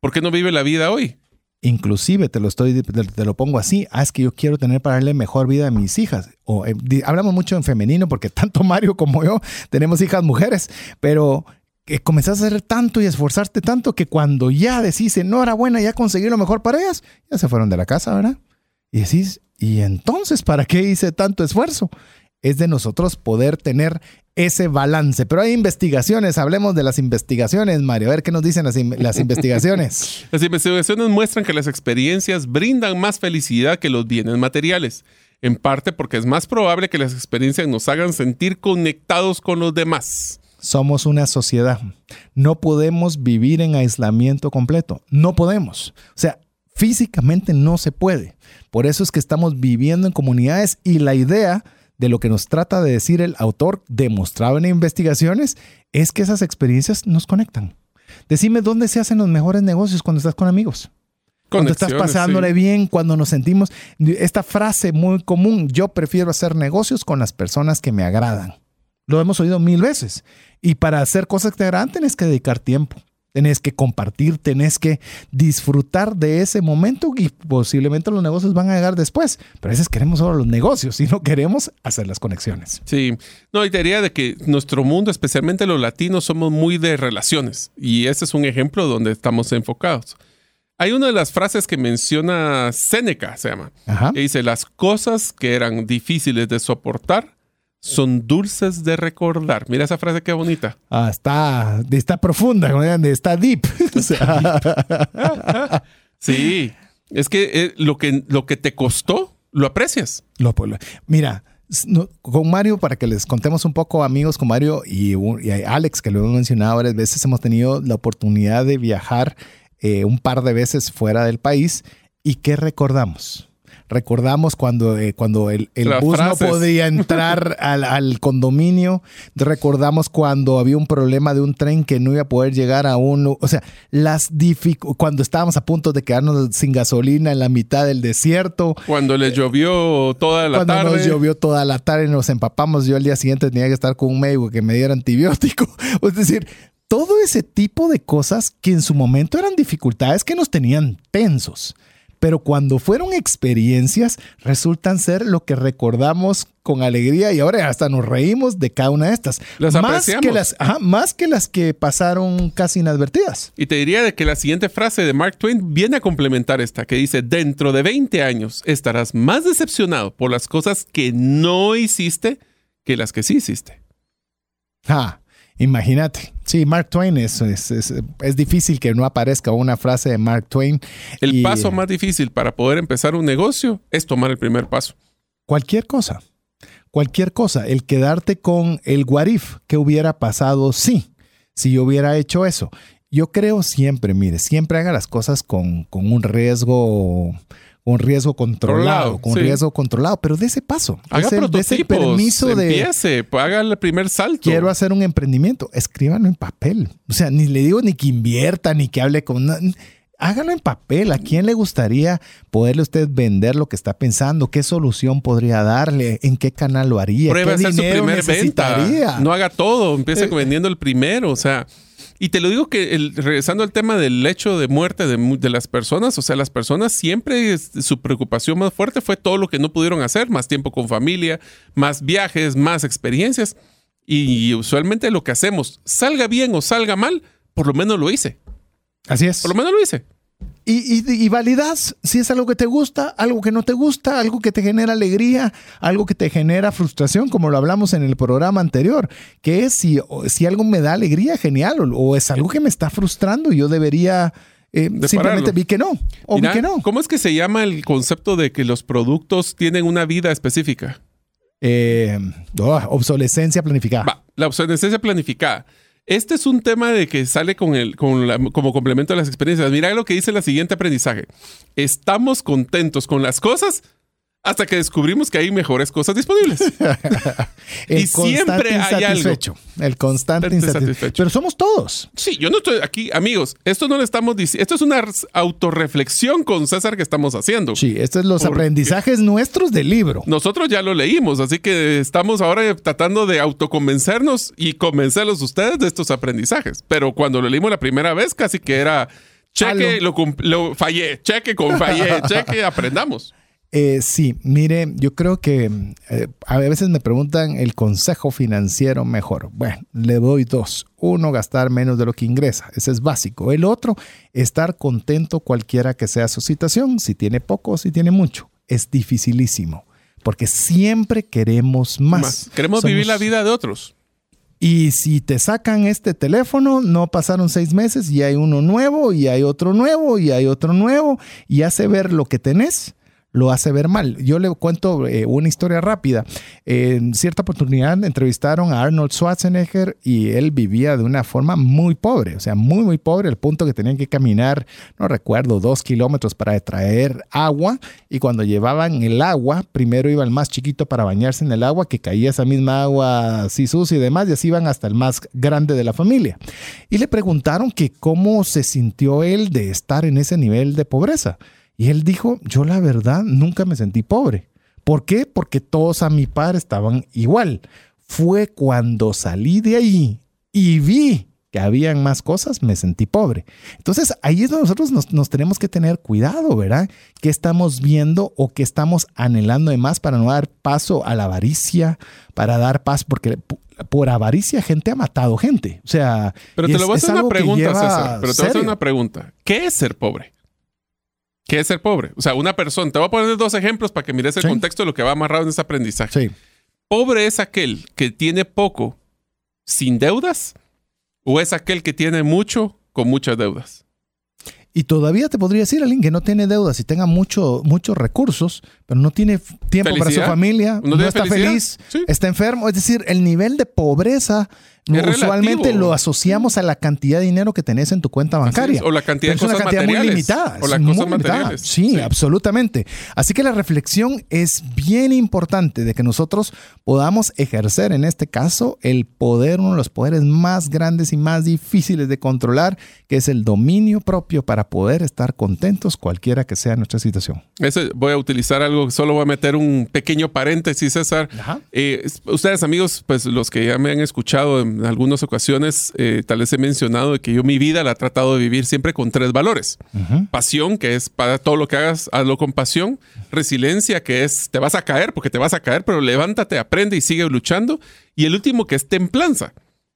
¿Por qué no vive la vida hoy? Inclusive te lo estoy, te, lo pongo así, ah, es que yo quiero tener para darle mejor vida a mis hijas. O eh, hablamos mucho en femenino porque tanto Mario como yo tenemos hijas mujeres, pero que comenzás a hacer tanto y esforzarte tanto que cuando ya decís, enhorabuena, ya conseguí lo mejor para ellas, ya se fueron de la casa, ¿verdad? Y decís, ¿y entonces para qué hice tanto esfuerzo? Es de nosotros poder tener ese balance. Pero hay investigaciones, hablemos de las investigaciones, Mario, a ver qué nos dicen las, las investigaciones. las investigaciones muestran que las experiencias brindan más felicidad que los bienes materiales, en parte porque es más probable que las experiencias nos hagan sentir conectados con los demás. Somos una sociedad. No podemos vivir en aislamiento completo. No podemos. O sea, físicamente no se puede. Por eso es que estamos viviendo en comunidades y la idea de lo que nos trata de decir el autor, demostrado en investigaciones, es que esas experiencias nos conectan. Decime dónde se hacen los mejores negocios cuando estás con amigos. Cuando estás pasándole bien, cuando nos sentimos. Esta frase muy común, yo prefiero hacer negocios con las personas que me agradan. Lo hemos oído mil veces. Y para hacer cosas que te agradan, tenés que dedicar tiempo. Tenés que compartir, tenés que disfrutar de ese momento y posiblemente los negocios van a llegar después. Pero a veces queremos solo los negocios y no queremos hacer las conexiones. Sí, no, y te diría de que nuestro mundo, especialmente los latinos, somos muy de relaciones. Y ese es un ejemplo donde estamos enfocados. Hay una de las frases que menciona Séneca, se llama, que dice, las cosas que eran difíciles de soportar son dulces de recordar. Mira esa frase qué bonita. Ah, está, está profunda, está deep. sí, es que eh, lo, que lo que te costó, lo aprecias. Lo, mira, con Mario, para que les contemos un poco, amigos, con Mario y, Alex, que lo hemos mencionado varias veces, hemos tenido la oportunidad de viajar eh, un par de veces fuera del país. ¿Y qué recordamos? Recordamos cuando, eh, cuando el, el bus frases. no podía entrar al, al condominio, recordamos cuando había un problema de un tren que no iba a poder llegar a uno, o sea, las cuando estábamos a punto de quedarnos sin gasolina en la mitad del desierto, Cuando le llovió toda la cuando tarde. nos llovió toda la tarde, nos empapamos, yo al día siguiente tenía que estar con un médico que me diera antibiótico. Es decir, todo ese tipo de cosas que en su momento eran dificultades que nos tenían tensos. Pero cuando fueron experiencias, resultan ser lo que recordamos con alegría y ahora hasta nos reímos de cada una de estas. Las más, apreciamos. que las, ajá, más que las que pasaron casi inadvertidas. Y te diría de que la siguiente frase de Mark Twain viene a complementar esta, que dice, dentro de 20 años estarás más decepcionado por las cosas que no hiciste que las que sí hiciste. Ah, imagínate. Sí, Mark Twain es, es, es- es difícil que no aparezca una frase de Mark Twain. El Y- paso más difícil para poder empezar un negocio es tomar el primer paso. Cualquier cosa. Cualquier cosa. El quedarte con el guarif que hubiera pasado, sí, si yo hubiera hecho eso. Yo creo siempre, mire, siempre haga las cosas con, con un riesgo, un riesgo controlado, con sí. riesgo controlado, pero de ese paso, Haga ese, de ese permiso de empiece, haga el primer salto. quiero hacer un emprendimiento, escríbanlo en papel. O sea, ni le digo ni que invierta, ni que hable con... Hágalo en papel. ¿A quién le gustaría poderle usted vender lo que está pensando? ¿Qué solución podría darle? ¿En qué canal lo haría? Pruebe a ¿Qué hacer su dinero primer necesitaría? venta. No haga todo, empiece Eh. vendiendo el primero, o sea. Y te lo digo que el- regresando al tema del hecho de muerte de, de las personas, o sea, las personas siempre su preocupación más fuerte fue todo lo que no pudieron hacer, más tiempo con familia, más viajes, más experiencias. Y usualmente lo que hacemos, salga bien o salga mal, por lo menos lo hice. Así es. Por lo menos lo hice. Y, y, y validas si es algo que te gusta, algo que no te gusta, algo que te genera alegría, algo que te genera frustración, como lo hablamos en el programa anterior, que es si, si algo me da alegría, genial, o, o es algo que me está frustrando y yo debería eh, De simplemente pararlo. vi que no, o vi que no. ¿Cómo es que se llama el concepto de que los productos tienen una vida específica? Eh, oh, obsolescencia planificada. Va, la obsolescencia planificada. Este es un tema de que sale con el, con la- como complemento a las experiencias. Mira lo que dice el siguiente aprendizaje. Estamos contentos con las cosas hasta que descubrimos que hay mejores cosas disponibles. El y siempre hay algo. insatisfecho. El constante insatisfecho. insatisfecho. Pero somos todos. Sí, yo no estoy aquí, amigos. Esto no le estamos diciendo. Esto es una autorreflexión con César que estamos haciendo. Sí, estos son los Porque- aprendizajes nuestros del libro. Nosotros ya lo leímos, así que estamos ahora tratando de autoconvencernos y convencerlos ustedes de estos aprendizajes. Pero cuando lo leímos la primera vez, casi que era cheque, lo, lo fallé, cheque con fallé, cheque, aprendamos. Eh, sí, mire, yo creo que eh, a veces me preguntan el consejo financiero mejor. Bueno, le doy dos. Uno, gastar menos de lo que ingresa. Ese es básico. El otro, estar contento cualquiera que sea su situación. Si tiene poco o si tiene mucho. Es dificilísimo. Porque siempre queremos más. Más. Queremos Somos- vivir la vida de otros. Y si te sacan este teléfono, no pasaron seis meses y hay uno nuevo y hay otro nuevo y hay otro nuevo y hace ver lo que tenés, lo hace ver mal. Yo le cuento eh, una historia rápida. En cierta oportunidad entrevistaron a Arnold Schwarzenegger y él vivía de una forma muy pobre, o sea, muy, muy pobre, al punto que tenían que caminar, no recuerdo, dos kilómetros para traer agua y cuando llevaban el agua, primero iba el más chiquito para bañarse en el agua, que caía esa misma agua así sucia y demás, y así iban hasta el más grande de la familia. Y le preguntaron que cómo se sintió él de estar en ese nivel de pobreza. Y él dijo, yo la verdad nunca me sentí pobre. ¿Por qué? Porque todos a mi par estaban igual. Fue cuando salí de ahí y vi que habían más cosas, me sentí pobre. Entonces ahí es donde nosotros nos, nos tenemos que tener cuidado, ¿verdad? ¿Qué estamos viendo o qué estamos anhelando de más para no dar paso a la avaricia, para dar paso, porque por avaricia gente ha matado gente. O sea, Pero te es- lo voy a hacer una pregunta, César. Pero te voy a hacer una pregunta. ¿Qué es ser pobre? ¿Qué es ser pobre? O sea, una persona. Te voy a poner dos ejemplos para que mires el Sí. contexto de lo que va amarrado en ese aprendizaje. Sí. ¿Pobre es aquel que tiene poco sin deudas? ¿O es aquel que tiene mucho con muchas deudas? Y todavía te podría decir alguien que no tiene deudas y tenga mucho, muchos recursos, pero no tiene tiempo para su familia, ¿No está felicidad? feliz, Sí. está enfermo. Es decir, el nivel de pobreza No, Es relativo. usualmente lo asociamos a la cantidad de dinero que tenés en tu cuenta bancaria. es, o la cantidad de cosas una cantidad muy limitada. o las es muy cosas limitada. materiales. Sí, Sí. absolutamente. Así que la reflexión es bien importante de que nosotros podamos ejercer en este caso el poder, uno de los poderes más grandes y más difíciles de controlar, que es el dominio propio para poder estar contentos cualquiera que sea nuestra situación. Ese, voy a utilizar algo, solo voy a meter un pequeño paréntesis, César. Ajá. Eh, es- ustedes, amigos, pues los que ya me han escuchado en algunas ocasiones, eh, tal vez he mencionado que yo mi vida la he tratado de vivir siempre con tres valores. Pasión, que es para todo lo que hagas, hazlo con pasión. Resiliencia, que es te vas a caer porque te vas a caer, pero levántate, aprende y sigue luchando. Y el último, que es templanza.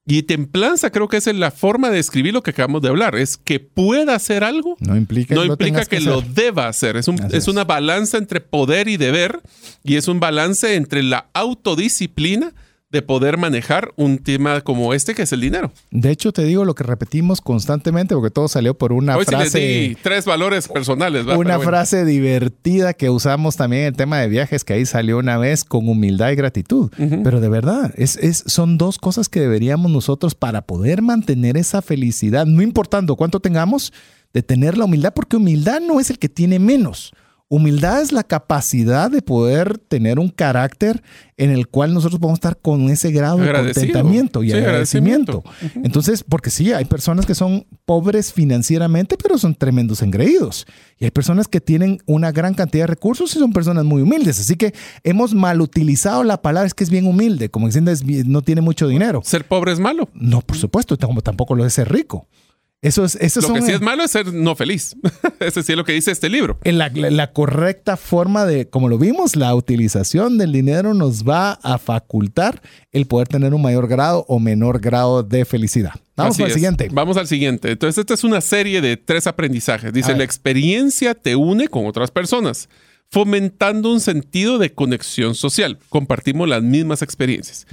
Y templanza creo que es la forma de describir lo que acabamos de hablar. Es que pueda hacer algo No implica no que lo implica que, que lo deba hacer. Es, un- Así es es. una balanza entre poder y deber y es un balance entre la autodisciplina de poder manejar un tema como este que es el dinero. De hecho, te digo lo que repetimos constantemente, porque todo salió por una Hoy sí les frase. di tres valores personales. ¿va? Una bueno. frase divertida que usamos también en el tema de viajes, que ahí salió una vez con humildad y gratitud. Pero de verdad, es, es- son dos cosas que deberíamos nosotros para poder mantener esa felicidad, no importando cuánto tengamos, de tener la humildad, porque humildad no es el que tiene menos. Humildad es la capacidad de poder tener un carácter en el cual nosotros podemos estar con ese grado de contentamiento y Sí, agradecimiento. Entonces, porque sí, hay personas que son pobres financieramente, pero son tremendos engreídos. Y hay personas que tienen una gran cantidad de recursos y son personas muy humildes. Así que hemos mal utilizado la palabra, es que es bien humilde, como diciendo, no tiene mucho dinero. Ser pobre es malo. No, por supuesto, como tampoco lo es ser rico. Eso es, eso Lo son, que sí es malo es ser no feliz. Ese sí es lo que dice este libro. en la, la- la correcta forma de, como lo vimos, la utilización del dinero nos va a facultar el poder tener un mayor grado o menor grado de felicidad. Vamos al siguiente. Vamos al siguiente. Entonces, esta es una serie de tres aprendizajes. Dice, la experiencia te une con otras personas, fomentando un sentido de conexión social. Compartimos las mismas experiencias.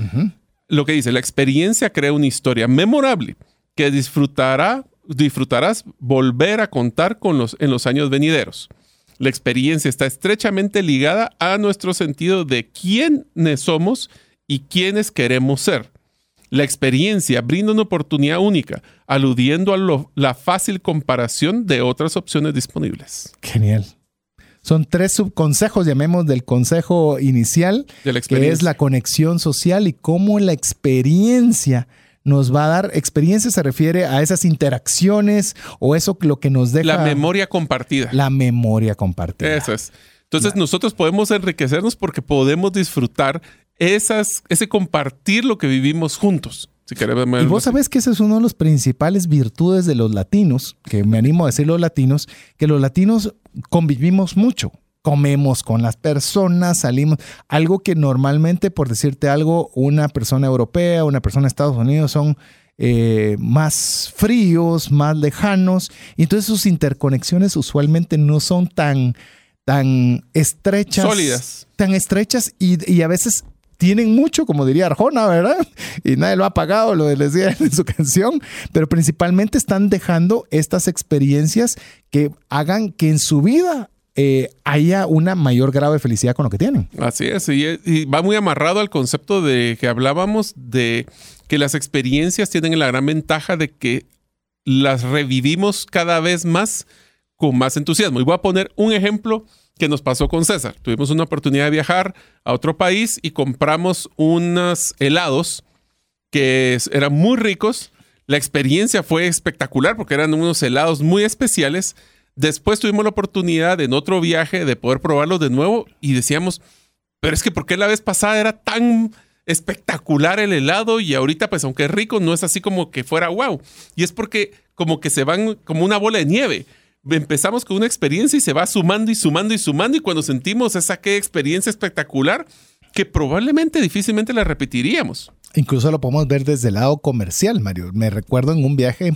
Lo que dice, la experiencia crea una historia memorable que disfrutará, disfrutarás volver a contar con los, en los años venideros. La experiencia está estrechamente ligada a nuestro sentido de quiénes somos y quiénes queremos ser. La experiencia brinda una oportunidad única, aludiendo a lo- la fácil comparación de otras opciones disponibles. Genial. Son tres subconsejos, llamemos del consejo inicial, De que es la conexión social y cómo la experiencia nos va a dar. Experiencia se refiere a esas interacciones o eso lo que nos deja La memoria compartida. la memoria compartida. Eso es. Entonces nosotros podemos enriquecernos porque podemos disfrutar esas, ese compartir lo que vivimos juntos. Si Y vos sabés que esa es una de las principales virtudes de los latinos, que me animo a decir los latinos, que los latinos convivimos mucho. Comemos con las personas, salimos. Algo que normalmente, por decirte algo, una persona europea, una persona de Estados Unidos son eh, más fríos, más lejanos. Y entonces sus interconexiones usualmente no son tan, tan estrechas. Sólidas. Tan estrechas y, y a veces tienen mucho, como diría Arjona, ¿verdad? Y nadie lo ha pagado, lo decía en su canción, pero principalmente están dejando estas experiencias que hagan que en su vida eh, haya una mayor grado de felicidad con lo que tienen. Así es, y, va muy amarrado al concepto de que hablábamos de que las experiencias tienen la gran ventaja de que las revivimos cada vez más con más entusiasmo. Y voy a poner un ejemplo que nos pasó con César. Tuvimos una oportunidad de viajar a otro país y compramos unos helados que eran muy ricos. La experiencia fue espectacular porque eran unos helados muy especiales. Después tuvimos la oportunidad en otro viaje de poder probarlos de nuevo y decíamos, pero es que ¿por qué la vez pasada era tan espectacular el helado y ahorita pues aunque es rico no es así como que fuera wow? Y es porque como que se van como una bola de nieve. Empezamos con una experiencia y se va sumando y sumando y sumando y cuando sentimos esa qué experiencia espectacular que probablemente difícilmente la repetiríamos. Incluso lo podemos ver desde el lado comercial, Mario. Me recuerdo en un viaje,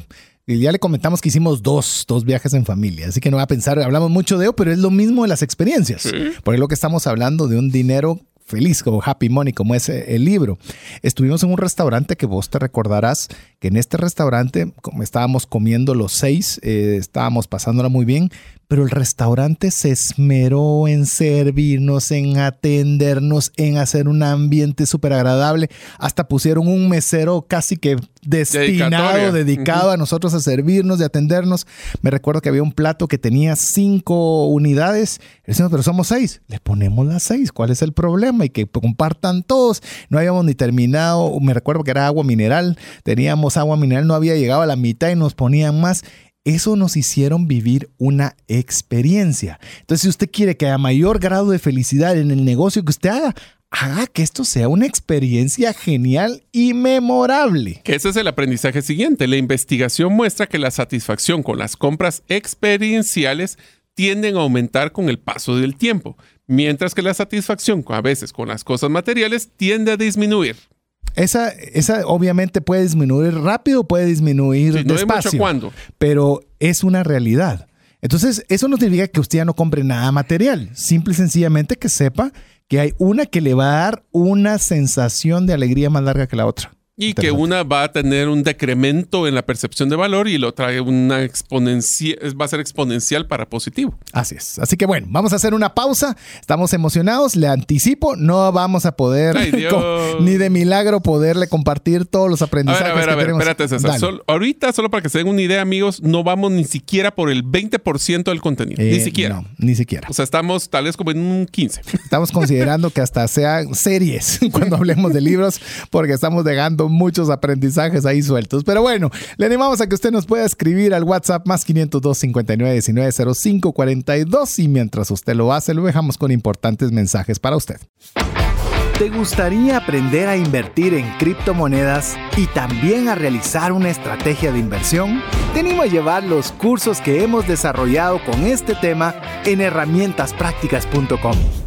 y ya le comentamos que hicimos dos, dos viajes en familia, así que no va a pensar, hablamos mucho de ello, pero es lo mismo de las experiencias. Por eso lo que estamos hablando de un dinero feliz, como Happy Money, como es eh, el libro. Estuvimos en un restaurante que vos te recordarás que en este restaurante como estábamos comiendo los seis, eh, estábamos pasándola muy bien, pero el restaurante se esmeró en servirnos, en atendernos, en hacer un ambiente súper agradable. Hasta pusieron un mesero casi que destinado, dedicado a nosotros a servirnos, de atendernos. Me recuerdo que había un plato que tenía cinco unidades. Decimos, pero somos seis. Le ponemos las seis. ¿Cuál es el problema? Y que compartan todos. No habíamos ni terminado. Me recuerdo que era agua mineral. Teníamos agua mineral, no había llegado a la mitad y nos ponían más eso nos hicieron vivir una experiencia. Entonces, si usted quiere que haya mayor grado de felicidad en el negocio que usted haga, haga que esto sea una experiencia genial y memorable. Ese es el aprendizaje siguiente. La investigación muestra que la satisfacción con las compras experienciales tienden a aumentar con el paso del tiempo, mientras que la satisfacción a veces con las cosas materiales tiende a disminuir. Esa, esa obviamente puede disminuir rápido, puede disminuir sí, no despacio. Mucho. Pero es una realidad. Entonces, eso no significa que usted ya no compre nada material. Simple y sencillamente que sepa que hay una que le va a dar una sensación de alegría más larga que la otra. Y que una va a tener un decremento en la percepción de valor y la otra una exponencial, va a ser exponencial para positivo. Así es. Así que bueno, vamos a hacer una pausa. Estamos emocionados. Le anticipo, no vamos a poder ni de milagro poderle compartir todos los aprendizajes. A ver, a ver, a ver espérate, César. ahorita, solo para que se den una idea, amigos, no vamos ni siquiera por el 20% del contenido. ni eh, siquiera. No, ni siquiera. O sea, estamos tal vez como en un 15. Estamos considerando que hasta sean series cuando hablemos de libros, porque estamos dejando muchos aprendizajes ahí sueltos. Pero bueno, le animamos a que usted nos pueda escribir al WhatsApp más 502 59 19 05 42 y mientras usted lo hace, lo dejamos con importantes mensajes para usted. ¿Te gustaría aprender a invertir en criptomonedas y también a realizar una estrategia de inversión? Te animo a llevar los cursos que hemos desarrollado con este tema en herramientasprácticas.com.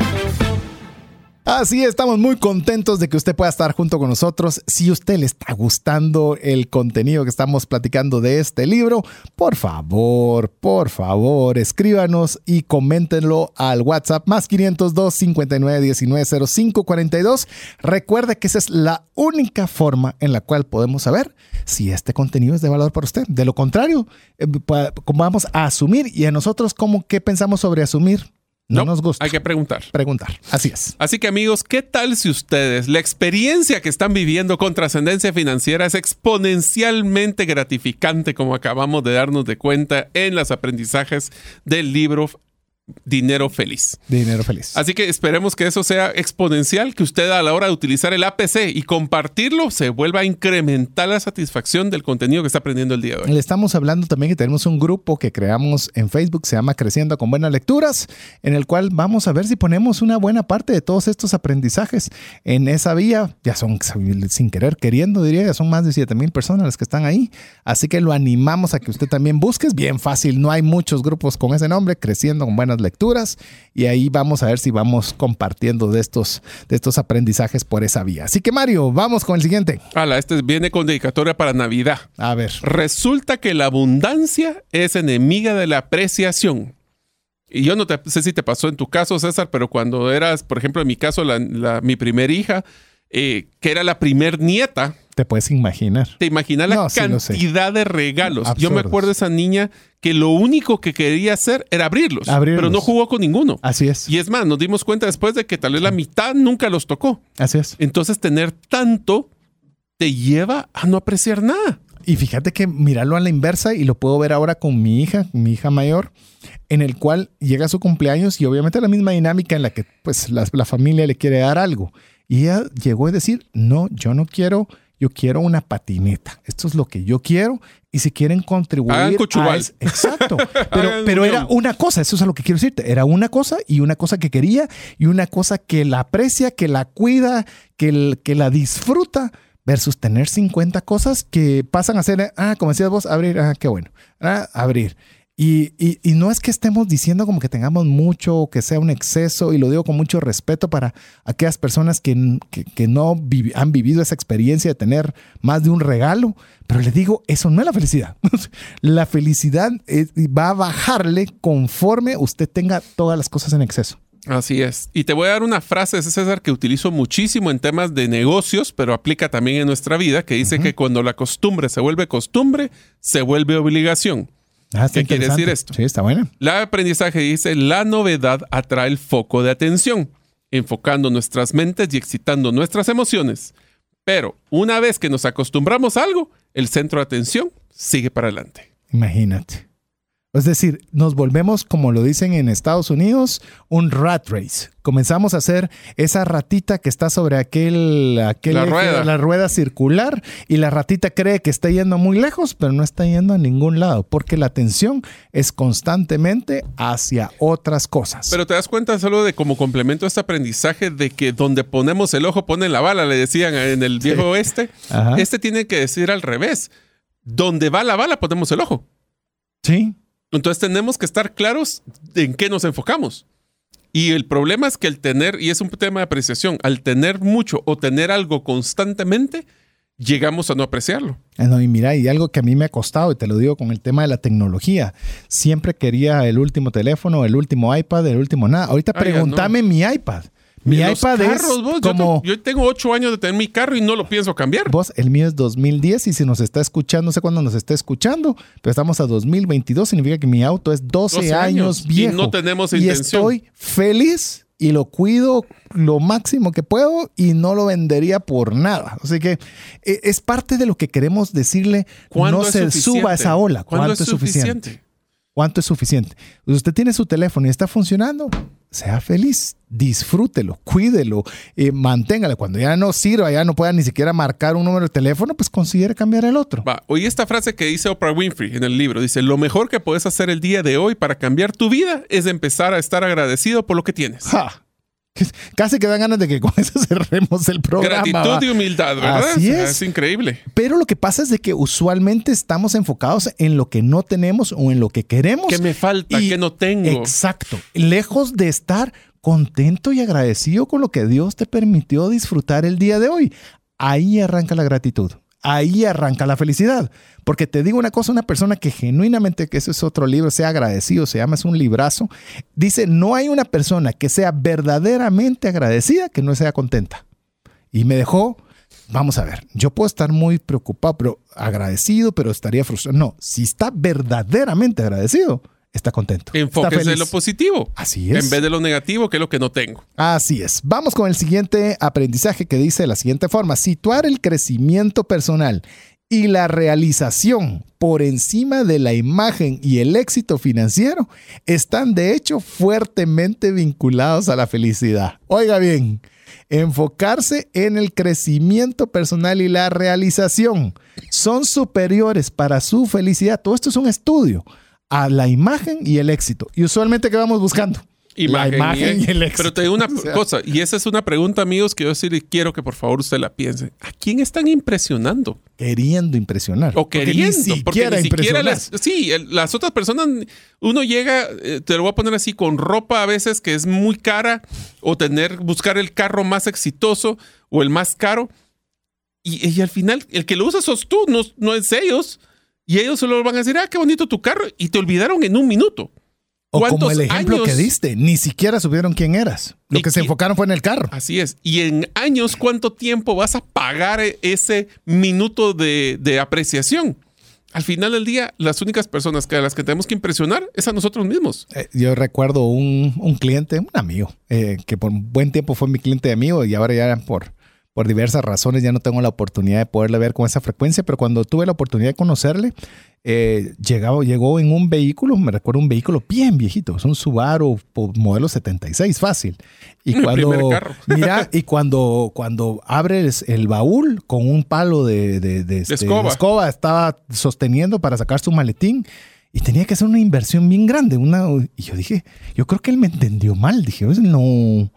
Así estamos muy contentos de que usted pueda estar junto con nosotros. Si usted le está gustando el contenido que estamos platicando de este libro, por favor, por favor, escríbanos y coméntenlo al WhatsApp más 502 59 19 05 42. Recuerde que esa es la única forma en la cual podemos saber si este contenido es de valor para usted. De lo contrario, eh, vamos a asumir y a nosotros, ¿cómo qué pensamos sobre asumir? No, nos gusta. Hay que preguntar. Preguntar. Así es. Así que amigos, ¿qué tal si ustedes, la experiencia que están viviendo con trascendencia financiera es exponencialmente gratificante como acabamos de darnos de cuenta en los aprendizajes del libro dinero feliz. Dinero feliz. Así que esperemos que eso sea exponencial, que usted a la hora de utilizar el APC y compartirlo se vuelva a incrementar la satisfacción del contenido que está aprendiendo el día de hoy. Le estamos hablando también que tenemos un grupo que creamos en Facebook, se llama Creciendo con Buenas Lecturas, en el cual vamos a ver si ponemos una buena parte de todos estos aprendizajes en esa vía. Ya son sin querer, queriendo, diría, ya son más de 7 mil personas las que están ahí. Así que lo animamos a que usted también busque. Es bien fácil, no hay muchos grupos con ese nombre, Creciendo con Buenas lecturas y ahí vamos a ver si vamos compartiendo de estos, de estos aprendizajes por esa vía. Así que Mario, vamos con el siguiente. Hala, este viene con dedicatoria para Navidad. A ver. Resulta que la abundancia es enemiga de la apreciación. Y yo no sé si te pasó en tu caso, César, pero cuando eras, por ejemplo, en mi caso, mi primer hija, eh, que era la primer nieta. Te puedes imaginar. Te imaginas la cantidad de regalos. Yo me acuerdo de esa niña que lo único que quería hacer era abrirlos, pero no jugó con ninguno. Así es. Y es más, nos dimos cuenta después de que tal vez la mitad nunca los tocó. Así es. Entonces tener tanto te lleva a no apreciar nada. Y fíjate que mirarlo a la inversa y lo puedo ver ahora con mi hija, mi hija mayor, en el cual llega su cumpleaños y obviamente la misma dinámica en la que pues la, la familia le quiere dar algo. Y ella llegó a decir, no, yo no quiero, yo quiero una patineta. Esto es lo que yo quiero. Y si quieren contribuir a exacto. Pero, pero era una cosa, eso es a lo que quiero decirte. Era una cosa y una cosa que quería y una cosa que la aprecia, que la cuida, que, que la disfruta versus tener 50 cosas que pasan a ser, ah, como decías vos, abrir, ah, qué bueno, ah, abrir. Y, y, y, no es que estemos diciendo como que tengamos mucho o que sea un exceso, y lo digo con mucho respeto para aquellas personas que, que, que no vi, han vivido esa experiencia de tener más de un regalo, pero les digo, eso no es la felicidad. la felicidad es, va a bajarle conforme usted tenga todas las cosas en exceso. Así es. Y te voy a dar una frase de César que utilizo muchísimo en temas de negocios, pero aplica también en nuestra vida, que dice uh -huh. que cuando la costumbre se vuelve costumbre, se vuelve obligación. Ah, ¿Qué quiere decir esto? Sí, está bueno. La aprendizaje dice, la novedad atrae el foco de atención, enfocando nuestras mentes y excitando nuestras emociones. Pero una vez que nos acostumbramos a algo, el centro de atención sigue para adelante. Imagínate. Es decir, nos volvemos, como lo dicen en Estados Unidos, un rat race. Comenzamos a hacer esa ratita que está sobre aquel, aquel la, eje, rueda. la rueda circular y la ratita cree que está yendo muy lejos, pero no está yendo a ningún lado porque la atención es constantemente hacia otras cosas. Pero te das cuenta solo de como complemento a este aprendizaje de que donde ponemos el ojo pone la bala, le decían en el viejo sí. oeste. Ajá. Este tiene que decir al revés. Donde va la bala ponemos el ojo. Sí. Entonces tenemos que estar claros en qué nos enfocamos. Y el problema es que el tener, y es un tema de apreciación, al tener mucho o tener algo constantemente, llegamos a no apreciarlo. Ah, no, y mira, y algo que a mí me ha costado, y te lo digo con el tema de la tecnología, siempre quería el último teléfono, el último iPad, el último nada. Ahorita Ay, pregúntame no. mi iPad. Mi iPad carros, es vos, como... Yo, tengo ocho años de tener mi carro y no lo pienso cambiar. Vos, el mío es 2010 y si nos está escuchando, no sé cuándo nos está escuchando, pero estamos a 2022, significa que mi auto es 12, 12 años, años viejo. Y no tenemos y intención. estoy feliz y lo cuido lo máximo que puedo y no lo vendería por nada. Así que eh, es parte de lo que queremos decirle, no se suba a esa ola. ¿Cuánto, ¿Cuánto es suficiente? suficiente? ¿Cuánto es suficiente? Usted tiene su teléfono y está funcionando, sea feliz, disfrútelo, cuídelo, eh, manténgalo. Cuando ya no sirva, ya no pueda ni siquiera marcar un número de teléfono, pues considere cambiar el otro. Va, oí esta frase que dice Oprah Winfrey en el libro. Dice, lo mejor que puedes hacer el día de hoy para cambiar tu vida es empezar a estar agradecido por lo que tienes. Ja. Casi que dan ganas de que con eso cerremos el programa. Gratitud ¿va? y humildad, ¿verdad? Así es. es. increíble. Pero lo que pasa es de que usualmente estamos enfocados en lo que no tenemos o en lo que queremos. ¿Qué me falta? ¿Qué no tengo? Exacto. Lejos de estar contento y agradecido con lo que Dios te permitió disfrutar el día de hoy. Ahí arranca la gratitud. Ahí arranca la felicidad. Porque te digo una cosa, una persona que genuinamente, que ese es otro libro, sea agradecido, se llama, es un librazo, dice, no hay una persona que sea verdaderamente agradecida que no sea contenta. Y me dejó, vamos a ver, yo puedo estar muy preocupado, pero agradecido, pero estaría frustrado. No, si está verdaderamente agradecido, está contento. Enfóquese en lo positivo. Así es. En vez de lo negativo, que es lo que no tengo. Así es. Vamos con el siguiente aprendizaje que dice de la siguiente forma. Situar el crecimiento personal y la realización por encima de la imagen y el éxito financiero están de hecho fuertemente vinculados a la felicidad. Oiga bien, enfocarse en el crecimiento personal y la realización son superiores para su felicidad. Todo esto es un estudio a la imagen y el éxito. Y usualmente, ¿qué vamos buscando? Imagen, la imagen y, y, el éxito. Pero te digo una o sea, cosa, y esa es una pregunta, amigos, que yo sí quiero que por favor usted la piense. ¿A quién están impresionando? Queriendo impresionar. O queriendo. Porque ni siquiera, porque ni siquiera las, sí, las otras personas, uno llega, eh, te lo voy a poner así, con ropa a veces que es muy cara, o tener, buscar el carro más exitoso o el más caro. Y, y al final, el que lo usa sos tú, no, no es ellos. Y ellos solo van a decir, ah, qué bonito tu carro. Y te olvidaron en un minuto. O como el ejemplo años? que diste, ni siquiera supieron quién eras. Lo que se enfocaron fue en el carro. Así es. Y en años, ¿cuánto tiempo vas a pagar ese minuto de, de apreciación? Al final del día, las únicas personas que a las que tenemos que impresionar es a nosotros mismos. Eh, yo recuerdo un, un, cliente, un amigo, eh, que por un buen tiempo fue mi cliente de amigo y ahora ya por, por diversas razones ya no tengo la oportunidad de poderle ver con esa frecuencia, pero cuando tuve la oportunidad de conocerle, eh, llegaba, llegó en un vehículo, me recuerdo un vehículo bien viejito, es un Subaru modelo 76, fácil. Y cuando, mira, y cuando, cuando abres el baúl con un palo de, de, de, este, escoba. de, escoba. estaba sosteniendo para sacar su maletín. Y tenía que hacer una inversión bien grande. Una, y yo dije, yo creo que él me entendió mal. Dije, no,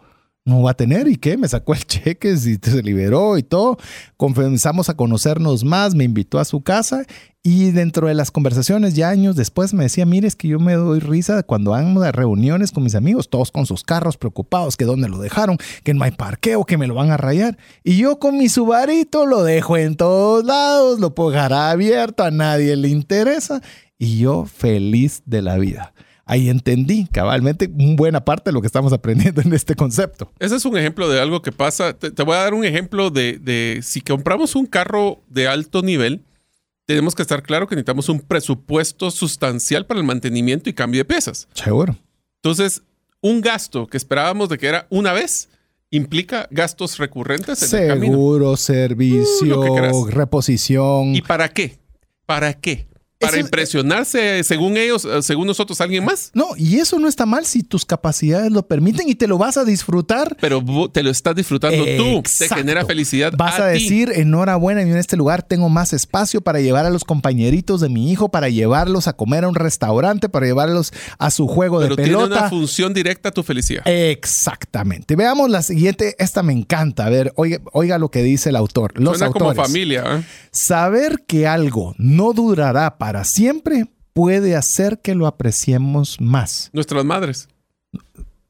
no va a tener. ¿Y qué? Me sacó el cheque, y se liberó y todo. Comenzamos a conocernos más, me invitó a su casa y dentro de las conversaciones ya años después me decía, mire, es que yo me doy risa cuando ando a reuniones con mis amigos, todos con sus carros preocupados, que dónde lo dejaron, que no hay parqueo, que me lo van a rayar. Y yo con mi subarito lo dejo en todos lados, lo dejar abierto, a nadie le interesa. Y yo feliz de la vida ahí entendí cabalmente buena parte de lo que estamos aprendiendo en este concepto. Ese es un ejemplo de algo que pasa. Te, voy a dar un ejemplo de, de, si compramos un carro de alto nivel, tenemos que estar claro que necesitamos un presupuesto sustancial para el mantenimiento y cambio de piezas. Seguro. Entonces, un gasto que esperábamos de que era una vez implica gastos recurrentes en Seguro, el camino. servicio, uh, reposición. ¿Y para qué? ¿Para qué? Para impresionarse, según ellos, eh, según nosotros, alguien más. No, y eso no está mal si tus capacidades lo permiten y te lo vas a disfrutar. Pero te lo estás disfrutando tú, te genera felicidad. Vas a, decir, enhorabuena, en este lugar tengo más espacio para llevar a los compañeritos de mi hijo, para llevarlos a comer a un restaurante, para llevarlos a su juego de pelota. Pero tiene una función directa a tu felicidad. Exactamente. Veamos la siguiente, esta me encanta. A ver, oiga, oiga lo que dice el autor. Los Suena como familia. ¿eh? Saber que algo no durará para siempre puede hacer que lo apreciemos más. Nuestras madres.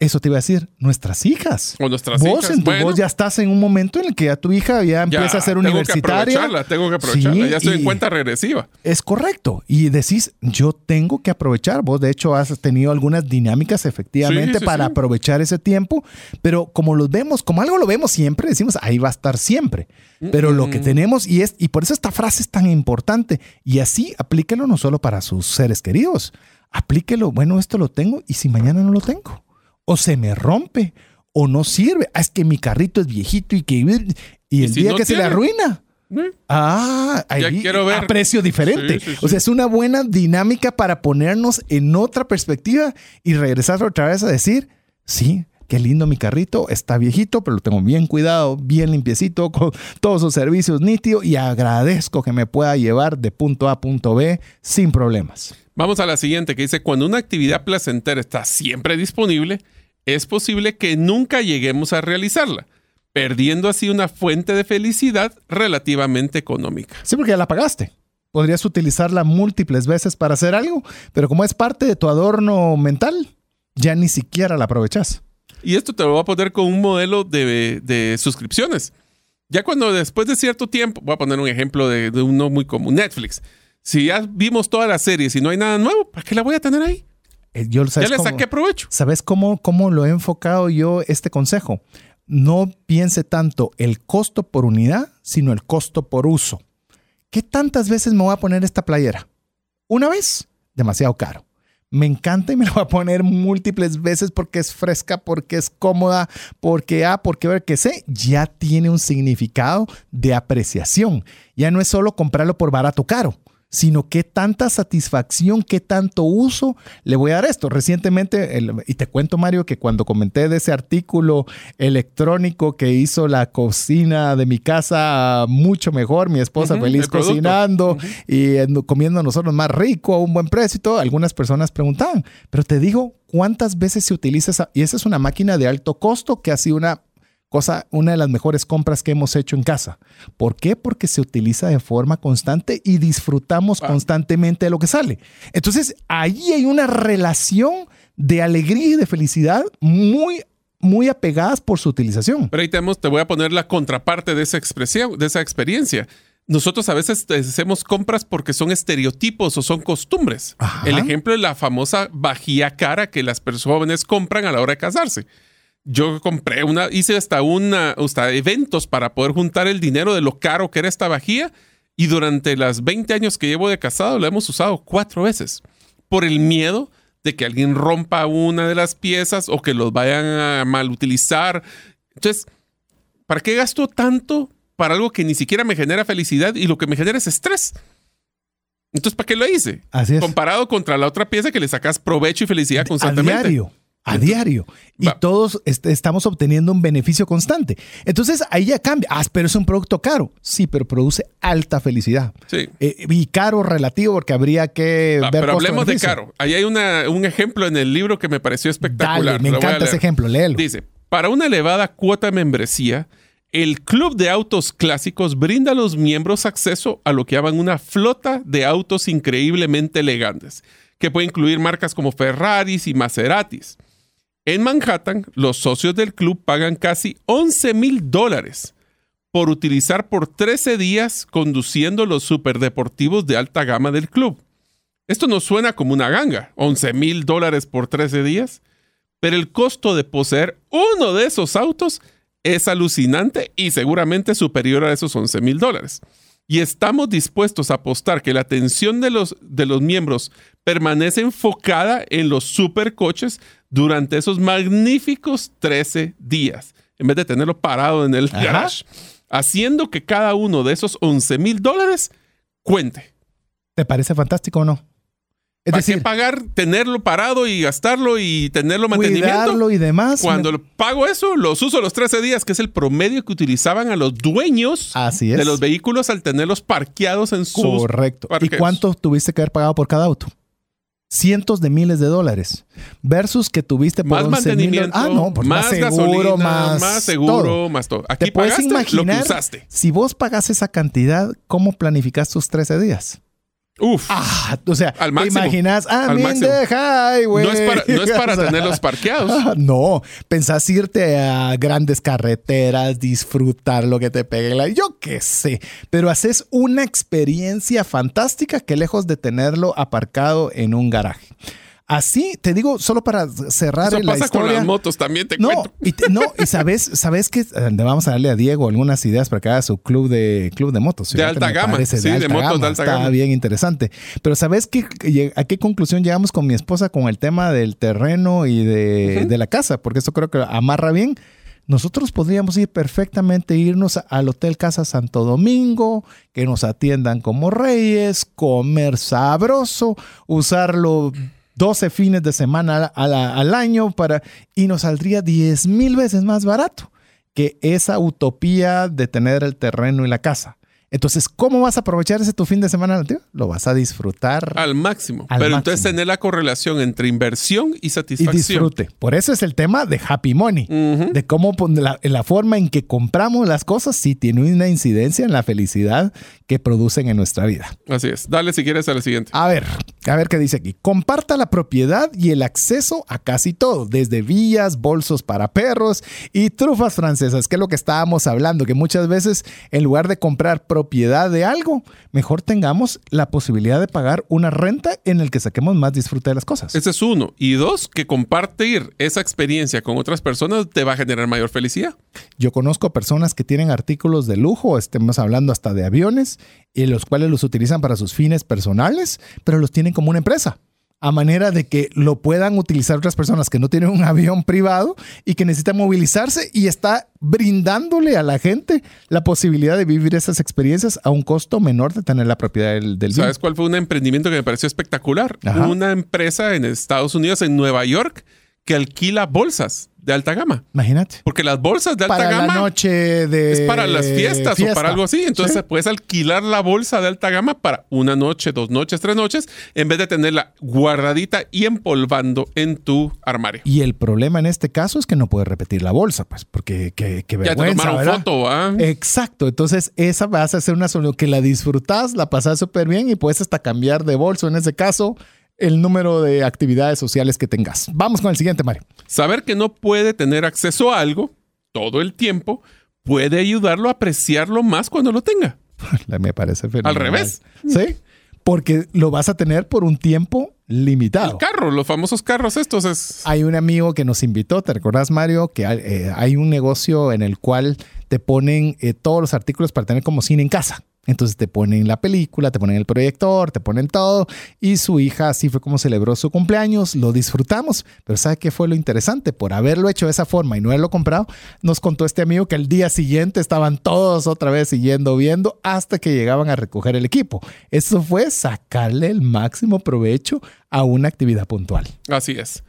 Eso te iba a decir, nuestras hijas. O nuestras vos, hijas. vos ya estás en un momento en el que ya tu hija ya empieza a ser universitaria. Tengo que aprovecharla, tengo que aprovecharla. ya estoy en cuenta regresiva. Es correcto. Y decís, yo tengo que aprovechar. Vos, de hecho, has tenido algunas dinámicas efectivamente para aprovechar ese tiempo. Pero como lo vemos, como algo lo vemos siempre, decimos, ahí va a estar siempre. Pero lo que tenemos, y, es, y por eso esta frase es tan importante, y así aplíquelo no solo para sus seres queridos, aplíquelo, bueno, esto lo tengo, y si mañana no lo tengo o se me rompe o no sirve. Ah, es que mi carrito es viejito y que y el día que se le arruina. Ah, ahí quiero ver. a precio diferente. O sea, es una buena dinámica para ponernos en otra perspectiva y regresar otra vez a decir, sí, qué lindo mi carrito, está viejito, pero lo tengo bien cuidado, bien limpiecito, con todos sus servicios nítidos y agradezco que me pueda llevar de punto A a punto B sin problemas. Vamos a la siguiente que dice, cuando una actividad placentera está siempre disponible, es posible que nunca lleguemos a realizarla, perdiendo así una fuente de felicidad relativamente económica. Sí, porque ya la pagaste. Podrías utilizarla múltiples veces para hacer algo, pero como es parte de tu adorno mental, ya ni siquiera la aprovechas. Y esto te lo voy a poner con un modelo de, suscripciones. Ya cuando después de cierto tiempo, voy a poner un ejemplo de, de uno muy común, Netflix. Si ya vimos todas las series y no hay nada nuevo, ¿para qué la voy a tener ahí? Eh, yo, ya le saqué provecho. ¿Sabes cómo, cómo lo he enfocado yo este consejo? No piense tanto el costo por unidad, sino el costo por uso. ¿Qué tantas veces me voy a poner esta playera? ¿Una vez? Demasiado caro. Me encanta y me lo voy a poner múltiples veces porque es fresca, porque es cómoda, porque A, porque ver que sé, ya tiene un significado de apreciación. Ya no es solo comprarlo por barato caro sino qué tanta satisfacción, qué tanto uso le voy a dar esto. Recientemente, y te cuento Mario, que cuando comenté de ese artículo electrónico que hizo la cocina de mi casa mucho mejor, mi esposa feliz cocinando y comiendo nosotros más rico a un buen precio y todo, algunas personas preguntaban, pero te digo, ¿cuántas veces se utiliza esa? Y esa es una máquina de alto costo que ha sido una cosa, una de las mejores compras que hemos hecho en casa. ¿Por qué? Porque se utiliza de forma constante y disfrutamos ah. constantemente de lo que sale. Entonces, ahí hay una relación de alegría y de felicidad muy muy apegadas por su utilización. Pero ahí tenemos, te voy a poner la contraparte de esa expresión, de esa experiencia. Nosotros a veces hacemos compras porque son estereotipos o son costumbres. El ejemplo es la famosa vajilla cara que las personas jóvenes compran a la hora de casarse yo compré una, hice hasta una, hasta eventos para poder juntar el dinero de lo caro que era esta vajilla y durante las 20 años que llevo de casado la hemos usado cuatro veces por el miedo de que alguien rompa una de las piezas o que los vayan a mal utilizar. Entonces, ¿para qué gasto tanto para algo que ni siquiera me genera felicidad y lo que me genera es estrés? Entonces, ¿para qué lo hice? Así es. Comparado contra la otra pieza que le sacas provecho y felicidad constantemente a diario y todos estamos obteniendo un beneficio constante. Entonces ahí ya cambia. Ah, pero es un producto caro. Sí, pero produce alta felicidad. Sí. Eh, y caro relativo porque habría que ver. Pero hablemos de caro. Ahí hay una, un ejemplo en el libro que me pareció espectacular. Dale, me encanta ese ejemplo, léelo. Dice, Para una elevada cuota de membresía, el Club de Autos Clásicos brinda a los miembros acceso a lo que llaman una flota de autos increíblemente elegantes, que puede incluir marcas como Ferraris y Maseratis. En Manhattan, los socios del club pagan casi 11 mil dólares por utilizar por 13 días conduciendo los superdeportivos de alta gama del club. Esto no suena como una ganga, 11 mil dólares por 13 días, pero el costo de poseer uno de esos autos es alucinante y seguramente superior a esos 11 mil dólares. Y estamos dispuestos a apostar que la atención de los, de los miembros permanece enfocada en los supercoches durante esos magníficos 13 días, en vez de tenerlo parado en el garage, haciendo que cada uno de esos 11 mil dólares cuente. ¿Te parece fantástico o no? Es ¿Para decir, qué pagar, tenerlo parado y gastarlo y tenerlo mantenimiento? y demás. Cuando pago eso, los uso los 13 días, que es el promedio que utilizaban a los dueños de los vehículos al tenerlos parqueados en sus Correcto. ¿Y cuánto tuviste que haber pagado por cada auto? Cientos de miles de dólares. Versus que tuviste por más mantenimiento, ah, no, pues más, seguro, más, más seguro, más todo. Aquí ¿Te puedes imaginar, lo que usaste. Si vos pagas esa cantidad, ¿cómo planificas tus 13 días? Uf. Ah, o sea, al máximo, te imaginas, ah, al highway. No es para, no es para tenerlos parqueados. Ah, no, pensás irte a grandes carreteras, disfrutar lo que te pegue la. Yo qué sé, pero haces una experiencia fantástica que lejos de tenerlo aparcado en un garaje. Así, te digo, solo para cerrar Eso la pasa historia. con las motos también, te no, cuento. Y no, y sabes, sabes que eh, vamos a darle a Diego algunas ideas para que haga su club de club de motos. De alta gama. Sí, de, alta motos gama. de alta Está gama. bien interesante. Pero ¿sabes qué, a qué conclusión llegamos con mi esposa con el tema del terreno y de, de la casa? Porque eso creo que amarra bien. Nosotros podríamos ir perfectamente, irnos al Hotel Casa Santo Domingo, que nos atiendan como reyes, comer sabroso, usarlo 12 fines de semana al año para, y nos saldría 10 mil veces más barato que esa utopía de tener el terreno y la casa. Entonces, ¿cómo vas a aprovechar ese tu fin de semana nativo? Lo vas a disfrutar Al máximo. Al Pero entonces máximo. tener la correlación entre inversión y y satisfacción. disfrute. Por eso es el tema de Happy Money. Ujú. De cómo la, la forma en que compramos las cosas sí tiene una incidencia en la felicidad que producen en nuestra vida. Así es. Dale si quieres a la siguiente. A ver, a ver qué dice aquí. Comparta la propiedad y el acceso a casi todo, desde villas, bolsos para perros y trufas francesas, que es lo que estábamos hablando, que muchas veces en lugar de comprar propiedad de algo, mejor tengamos la posibilidad de pagar una renta en el que saquemos más disfrute de las cosas. Ese es uno. Y dos, que compartir esa experiencia con otras personas te va a generar mayor felicidad. Yo conozco personas que tienen artículos de lujo, estemos hablando hasta de aviones, y los cuales los utilizan para sus fines personales, pero los tienen como una empresa. A manera de que lo puedan utilizar otras personas que no tienen un avión privado y que necesitan movilizarse y está brindándole a la gente la posibilidad de vivir esas experiencias a un costo menor de tener la propiedad del, del bien. ¿Sabes cuál fue un emprendimiento que me pareció espectacular? Ajá. Una empresa en Estados Unidos, en Nueva York, que alquila bolsas de alta gama. Imagínate. Porque las bolsas de alta Para gama la noche de. es para las fiestas o para algo así. Entonces Sí. puedes alquilar la bolsa de alta gama para una noche, dos noches, tres noches, en vez de tenerla guardadita y empolvando en tu armario. Y el problema en este caso es que no puedes repetir la bolsa, pues, porque qué, qué Ya te vergüenza, tomaron ¿verdad? foto, ¿ah? Exacto, entonces esa vas a ser una solución que la disfrutas, la pasas súper bien y puedes hasta cambiar de bolso, en ese caso, el número de actividades sociales que tengas. Vamos con el siguiente, Mario. Saber que no puede tener acceso a algo todo el tiempo puede ayudarlo a apreciarlo más cuando lo tenga. Me parece fenomenal. Al revés. Sí, porque lo vas a tener por un tiempo limitado. El carro, los famosos carros estos es... Hay un amigo que nos invitó, ¿te recordás, Mario? Que hay, eh, hay un negocio en el cual te ponen eh, todos los artículos para tener como cine en casa. Entonces te ponen la película, te ponen el proyector, te ponen todo. Y su hija así fue como celebró su cumpleaños, lo disfrutamos. Pero ¿sabe qué fue lo interesante? Por haberlo hecho de esa forma y no haberlo comprado, nos contó este amigo que al día siguiente estaban todos otra vez siguiendo viendo hasta que llegaban a recoger el equipo. Eso fue sacarle el máximo provecho a una actividad puntual. Así es.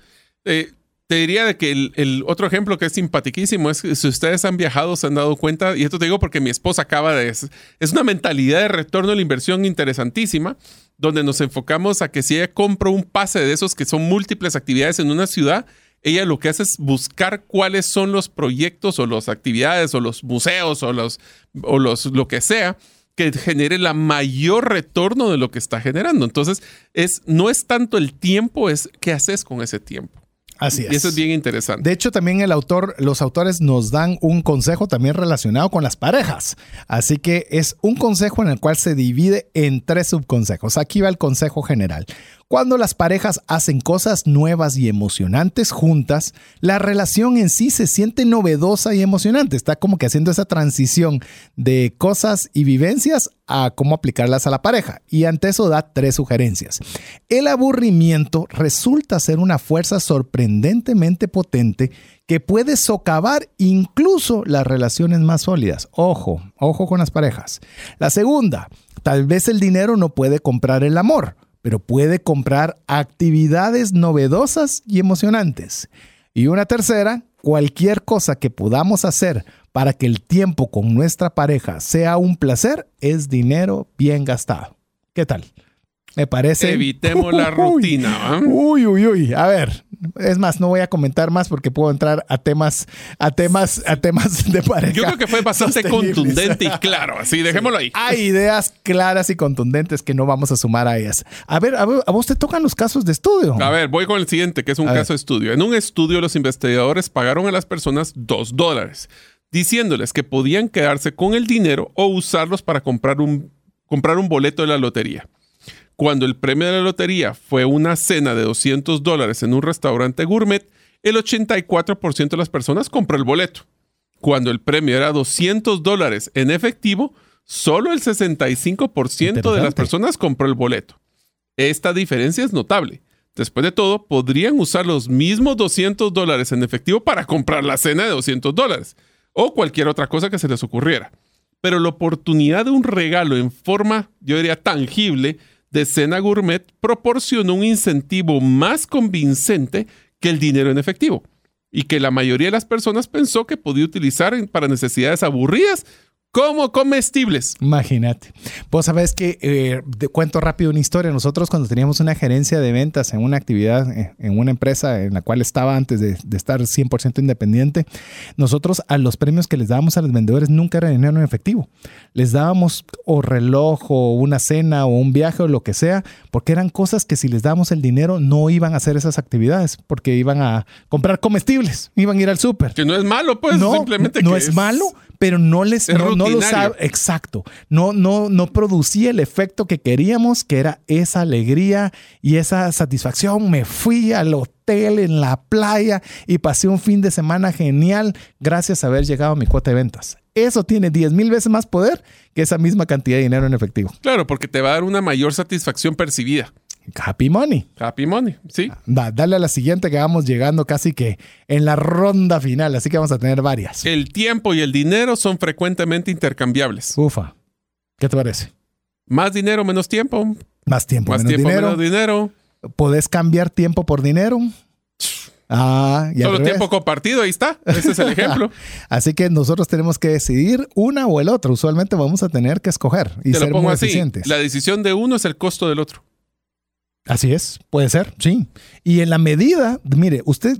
Eh, te diría de que el, otro ejemplo que es simpaticísimo es que si ustedes han viajado, se han dado cuenta, y esto te digo porque mi esposa acaba de... Es, es una mentalidad de retorno a la inversión interesantísima, donde nos enfocamos a que si ella compra un pase de esos que son múltiples actividades en una ciudad, ella lo que hace es buscar cuáles son los proyectos o las actividades o los museos o los, o los lo que sea que genere la mayor retorno de lo que está generando. Entonces, es, no es tanto el tiempo, es qué haces con ese tiempo. Así es. Y eso es bien interesante. De hecho, también el autor, los autores nos dan un consejo también relacionado con las parejas. Así que es un consejo en el cual se divide en tres subconsejos. Aquí va el consejo general. Cuando las parejas hacen cosas nuevas y emocionantes juntas, la relación en sí se siente novedosa y emocionante. Está como que haciendo esa transición de cosas y vivencias a cómo aplicarlas a la pareja. Y ante eso da tres sugerencias. El aburrimiento resulta ser una fuerza sorprendentemente potente que puede socavar incluso las relaciones más sólidas. Ojo, ojo con las parejas. La segunda, tal vez el dinero no puede comprar el amor pero puede comprar actividades novedosas y emocionantes. Y una tercera, cualquier cosa que podamos hacer para que el tiempo con nuestra pareja sea un placer es dinero bien gastado. ¿Qué tal? Me parece. Evitemos la rutina. Uy, uy, uy. A ver, es más, no voy a comentar más porque puedo entrar a temas, a temas, a temas de pareja. Yo creo que fue bastante contundente y claro. Así, dejémoslo ahí. Hay ideas claras y contundentes que no vamos a sumar a ellas. A ver, a, vos te tocan los casos de estudio. A ver, voy con el siguiente, que es un caso de estudio. En un estudio, los investigadores pagaron a las personas dos dólares, diciéndoles que podían quedarse con el dinero o usarlos para comprar un, comprar un boleto de la lotería. Cuando el premio de la lotería fue una cena de 200 dólares en un restaurante gourmet, el 84% de las personas compró el boleto. Cuando el premio era 200 dólares en efectivo, solo el 65% de las personas compró el boleto. Esta diferencia es notable. Después de todo, podrían usar los mismos 200 dólares en efectivo para comprar la cena de 200 dólares o cualquier otra cosa que se les ocurriera. Pero la oportunidad de un regalo en forma, yo diría, tangible, de Cena Gourmet proporcionó un incentivo más convincente que el dinero en efectivo y que la mayoría de las personas pensó que podía utilizar para necesidades aburridas como comestibles. Imagínate. Vos sabés que, eh, cuento rápido una historia. Nosotros cuando teníamos una gerencia de ventas en una actividad, eh, en una empresa en la cual estaba antes de, estar 100% independiente, nosotros a los premios que les dábamos a los vendedores nunca era dinero en efectivo. Les dábamos o reloj o una cena o un viaje o lo que sea, porque eran cosas que si les dábamos el dinero no iban a hacer esas actividades, porque iban a comprar comestibles, iban a ir al súper. Que no es malo, pues, no, simplemente no es, malo, pero no les no, lo sabe, exacto, no no no producía el efecto que queríamos, que era esa alegría y esa satisfacción. Me fui al hotel en la playa y pasé un fin de semana genial gracias a haber llegado a mi cuota de ventas. Eso tiene 10 mil veces más poder que esa misma cantidad de dinero en efectivo. Claro, porque te va a dar una mayor satisfacción percibida. Happy Money. Happy Money, sí. dale a la siguiente que vamos llegando casi que en la ronda final, así que vamos a tener varias. El tiempo y el dinero son frecuentemente intercambiables. Ufa. ¿Qué te parece? Más dinero, menos tiempo. Más tiempo, Más menos tiempo, dinero. menos dinero. ¿Podés cambiar tiempo por dinero? Ah, y Solo tiempo compartido, ahí está. Ese es el ejemplo. Así que nosotros tenemos que decidir una o el otro. Usualmente vamos a tener que escoger y Te ser lo pongo muy así. eficientes. La decisión de uno es el costo del otro. Así es, puede ser, sí. Y en la medida, mire, usted,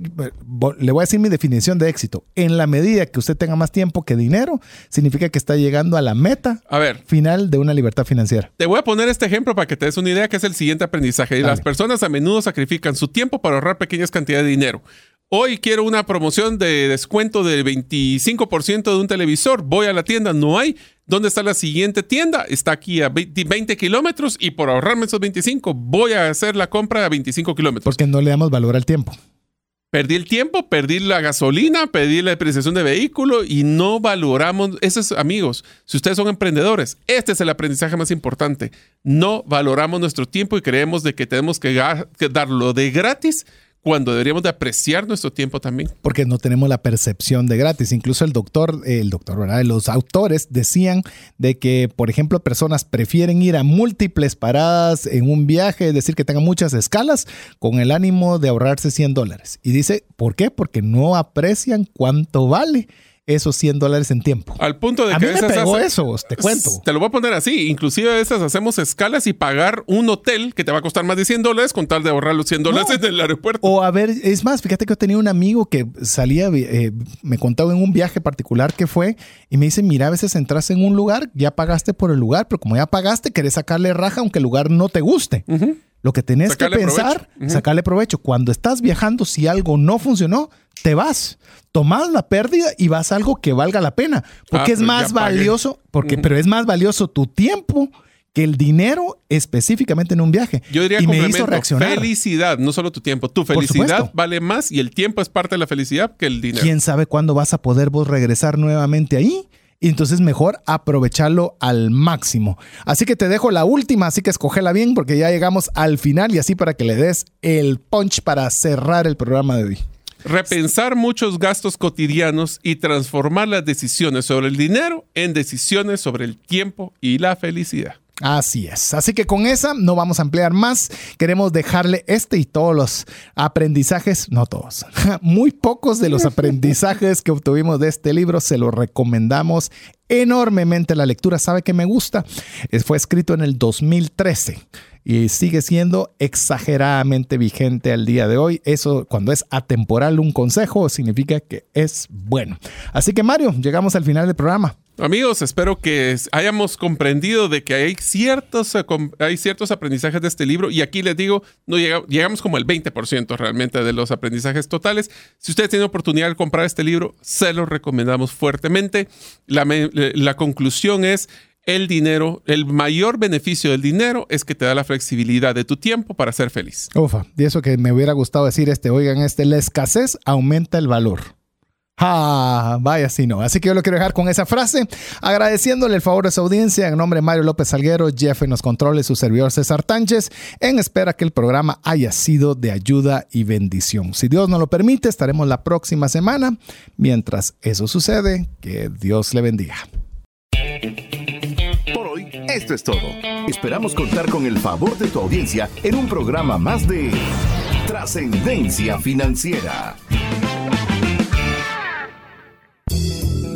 le voy a decir mi definición de éxito. En la medida que usted tenga más tiempo que dinero, significa que está llegando a la meta A ver, final de una libertad financiera. te voy a poner este ejemplo para que te des una idea que es el siguiente aprendizaje. Las personas a menudo sacrifican su tiempo para ahorrar pequeñas cantidades de dinero. Hoy quiero una promoción de descuento del 25% de un televisor. Voy a la tienda, no hay. ¿Dónde está la siguiente tienda? Está aquí a 20, 20 kilómetros y por ahorrarme esos 25 voy a hacer la compra a 25 kilómetros. Porque no le damos valor al tiempo. Perdí el tiempo, perdí la gasolina, perdí la depreciación de vehículo y no valoramos. Eso es, amigos, si ustedes son emprendedores, este es el aprendizaje más importante. No valoramos nuestro tiempo y creemos de que tenemos que, que darlo de gratis cuando deberíamos de apreciar nuestro tiempo también. porque no tenemos la percepción de gratis. Incluso el doctor, el doctor. Los autores decían de que, por ejemplo, personas prefieren ir a múltiples paradas en un viaje, es decir, que tengan muchas escalas, con el ánimo de ahorrarse 100 dólares. Y dice, ¿por qué? Porque no aprecian cuánto vale esos 100 dólares en tiempo. Al punto de A que mí a me pegó hace- eso, te cuento. Te lo voy a poner así. Inclusive a veces hacemos escalas y pagar un hotel que te va a costar más de 100 dólares con tal de ahorrar los 100 dólares en el aeropuerto. O a ver, es más, fíjate que yo tenía un amigo que salía, eh, me contaba en un viaje particular que fue y me dice, mira, a veces entras en un lugar, ya pagaste por el lugar, pero como ya pagaste, querés sacarle raja aunque el lugar no te guste. Lo que tenés Sacarle que pensar, provecho. Sacarle provecho. Cuando estás viajando, si algo no funcionó, te vas. Tomás la pérdida y vas a algo que valga la pena. Porque Ah, es más valioso, porque, pero es más valioso tu tiempo que el dinero específicamente en un viaje. Yo diría y me hizo reaccionar. felicidad, no solo tu tiempo. Tu felicidad vale más y el tiempo es parte de la felicidad que el dinero. quién sabe cuándo vas a poder vos regresar nuevamente ahí. Y entonces mejor aprovecharlo al máximo. Así que te dejo la última, así que escógela bien porque ya llegamos al final y así para que le des el punch para cerrar el programa de hoy. Repensar muchos gastos cotidianos y transformar las decisiones sobre el dinero en decisiones sobre el tiempo y la felicidad. Así es. Así que con esa no vamos a ampliar más. Queremos dejarle este y todos los aprendizajes, no todos, muy pocos de los aprendizajes que obtuvimos de este libro. Se lo recomendamos enormemente la lectura. ¿Sabe que me gusta? Fue escrito en el 2013 y sigue siendo exageradamente vigente al día de hoy. Eso cuando es atemporal un consejo significa que es bueno. Así que Mario, llegamos al final del programa. Amigos, espero que hayamos comprendido de que hay ciertos, eh, hay ciertos aprendizajes de este libro y aquí les digo, no llega- llegamos como el 20% realmente de los aprendizajes totales. Si ustedes tienen oportunidad de comprar este libro, se lo recomendamos fuertemente. La, me- la conclusión es, el dinero, el mayor beneficio del dinero es que te da la flexibilidad de tu tiempo para ser feliz. Ufa, y eso que me hubiera gustado decir este, oigan, este, la escasez aumenta el valor. Ah, vaya si no. Así que yo lo quiero dejar con esa frase, agradeciéndole el favor de su audiencia en nombre de Mario López Salguero, Jeff en los controles, su servidor César Tánchez, en espera que el programa haya sido de ayuda y bendición. Si Dios nos lo permite, estaremos la próxima semana. Mientras eso sucede, que Dios le bendiga. Por hoy, esto es todo. Esperamos contar con el favor de tu audiencia en un programa más de Trascendencia Financiera.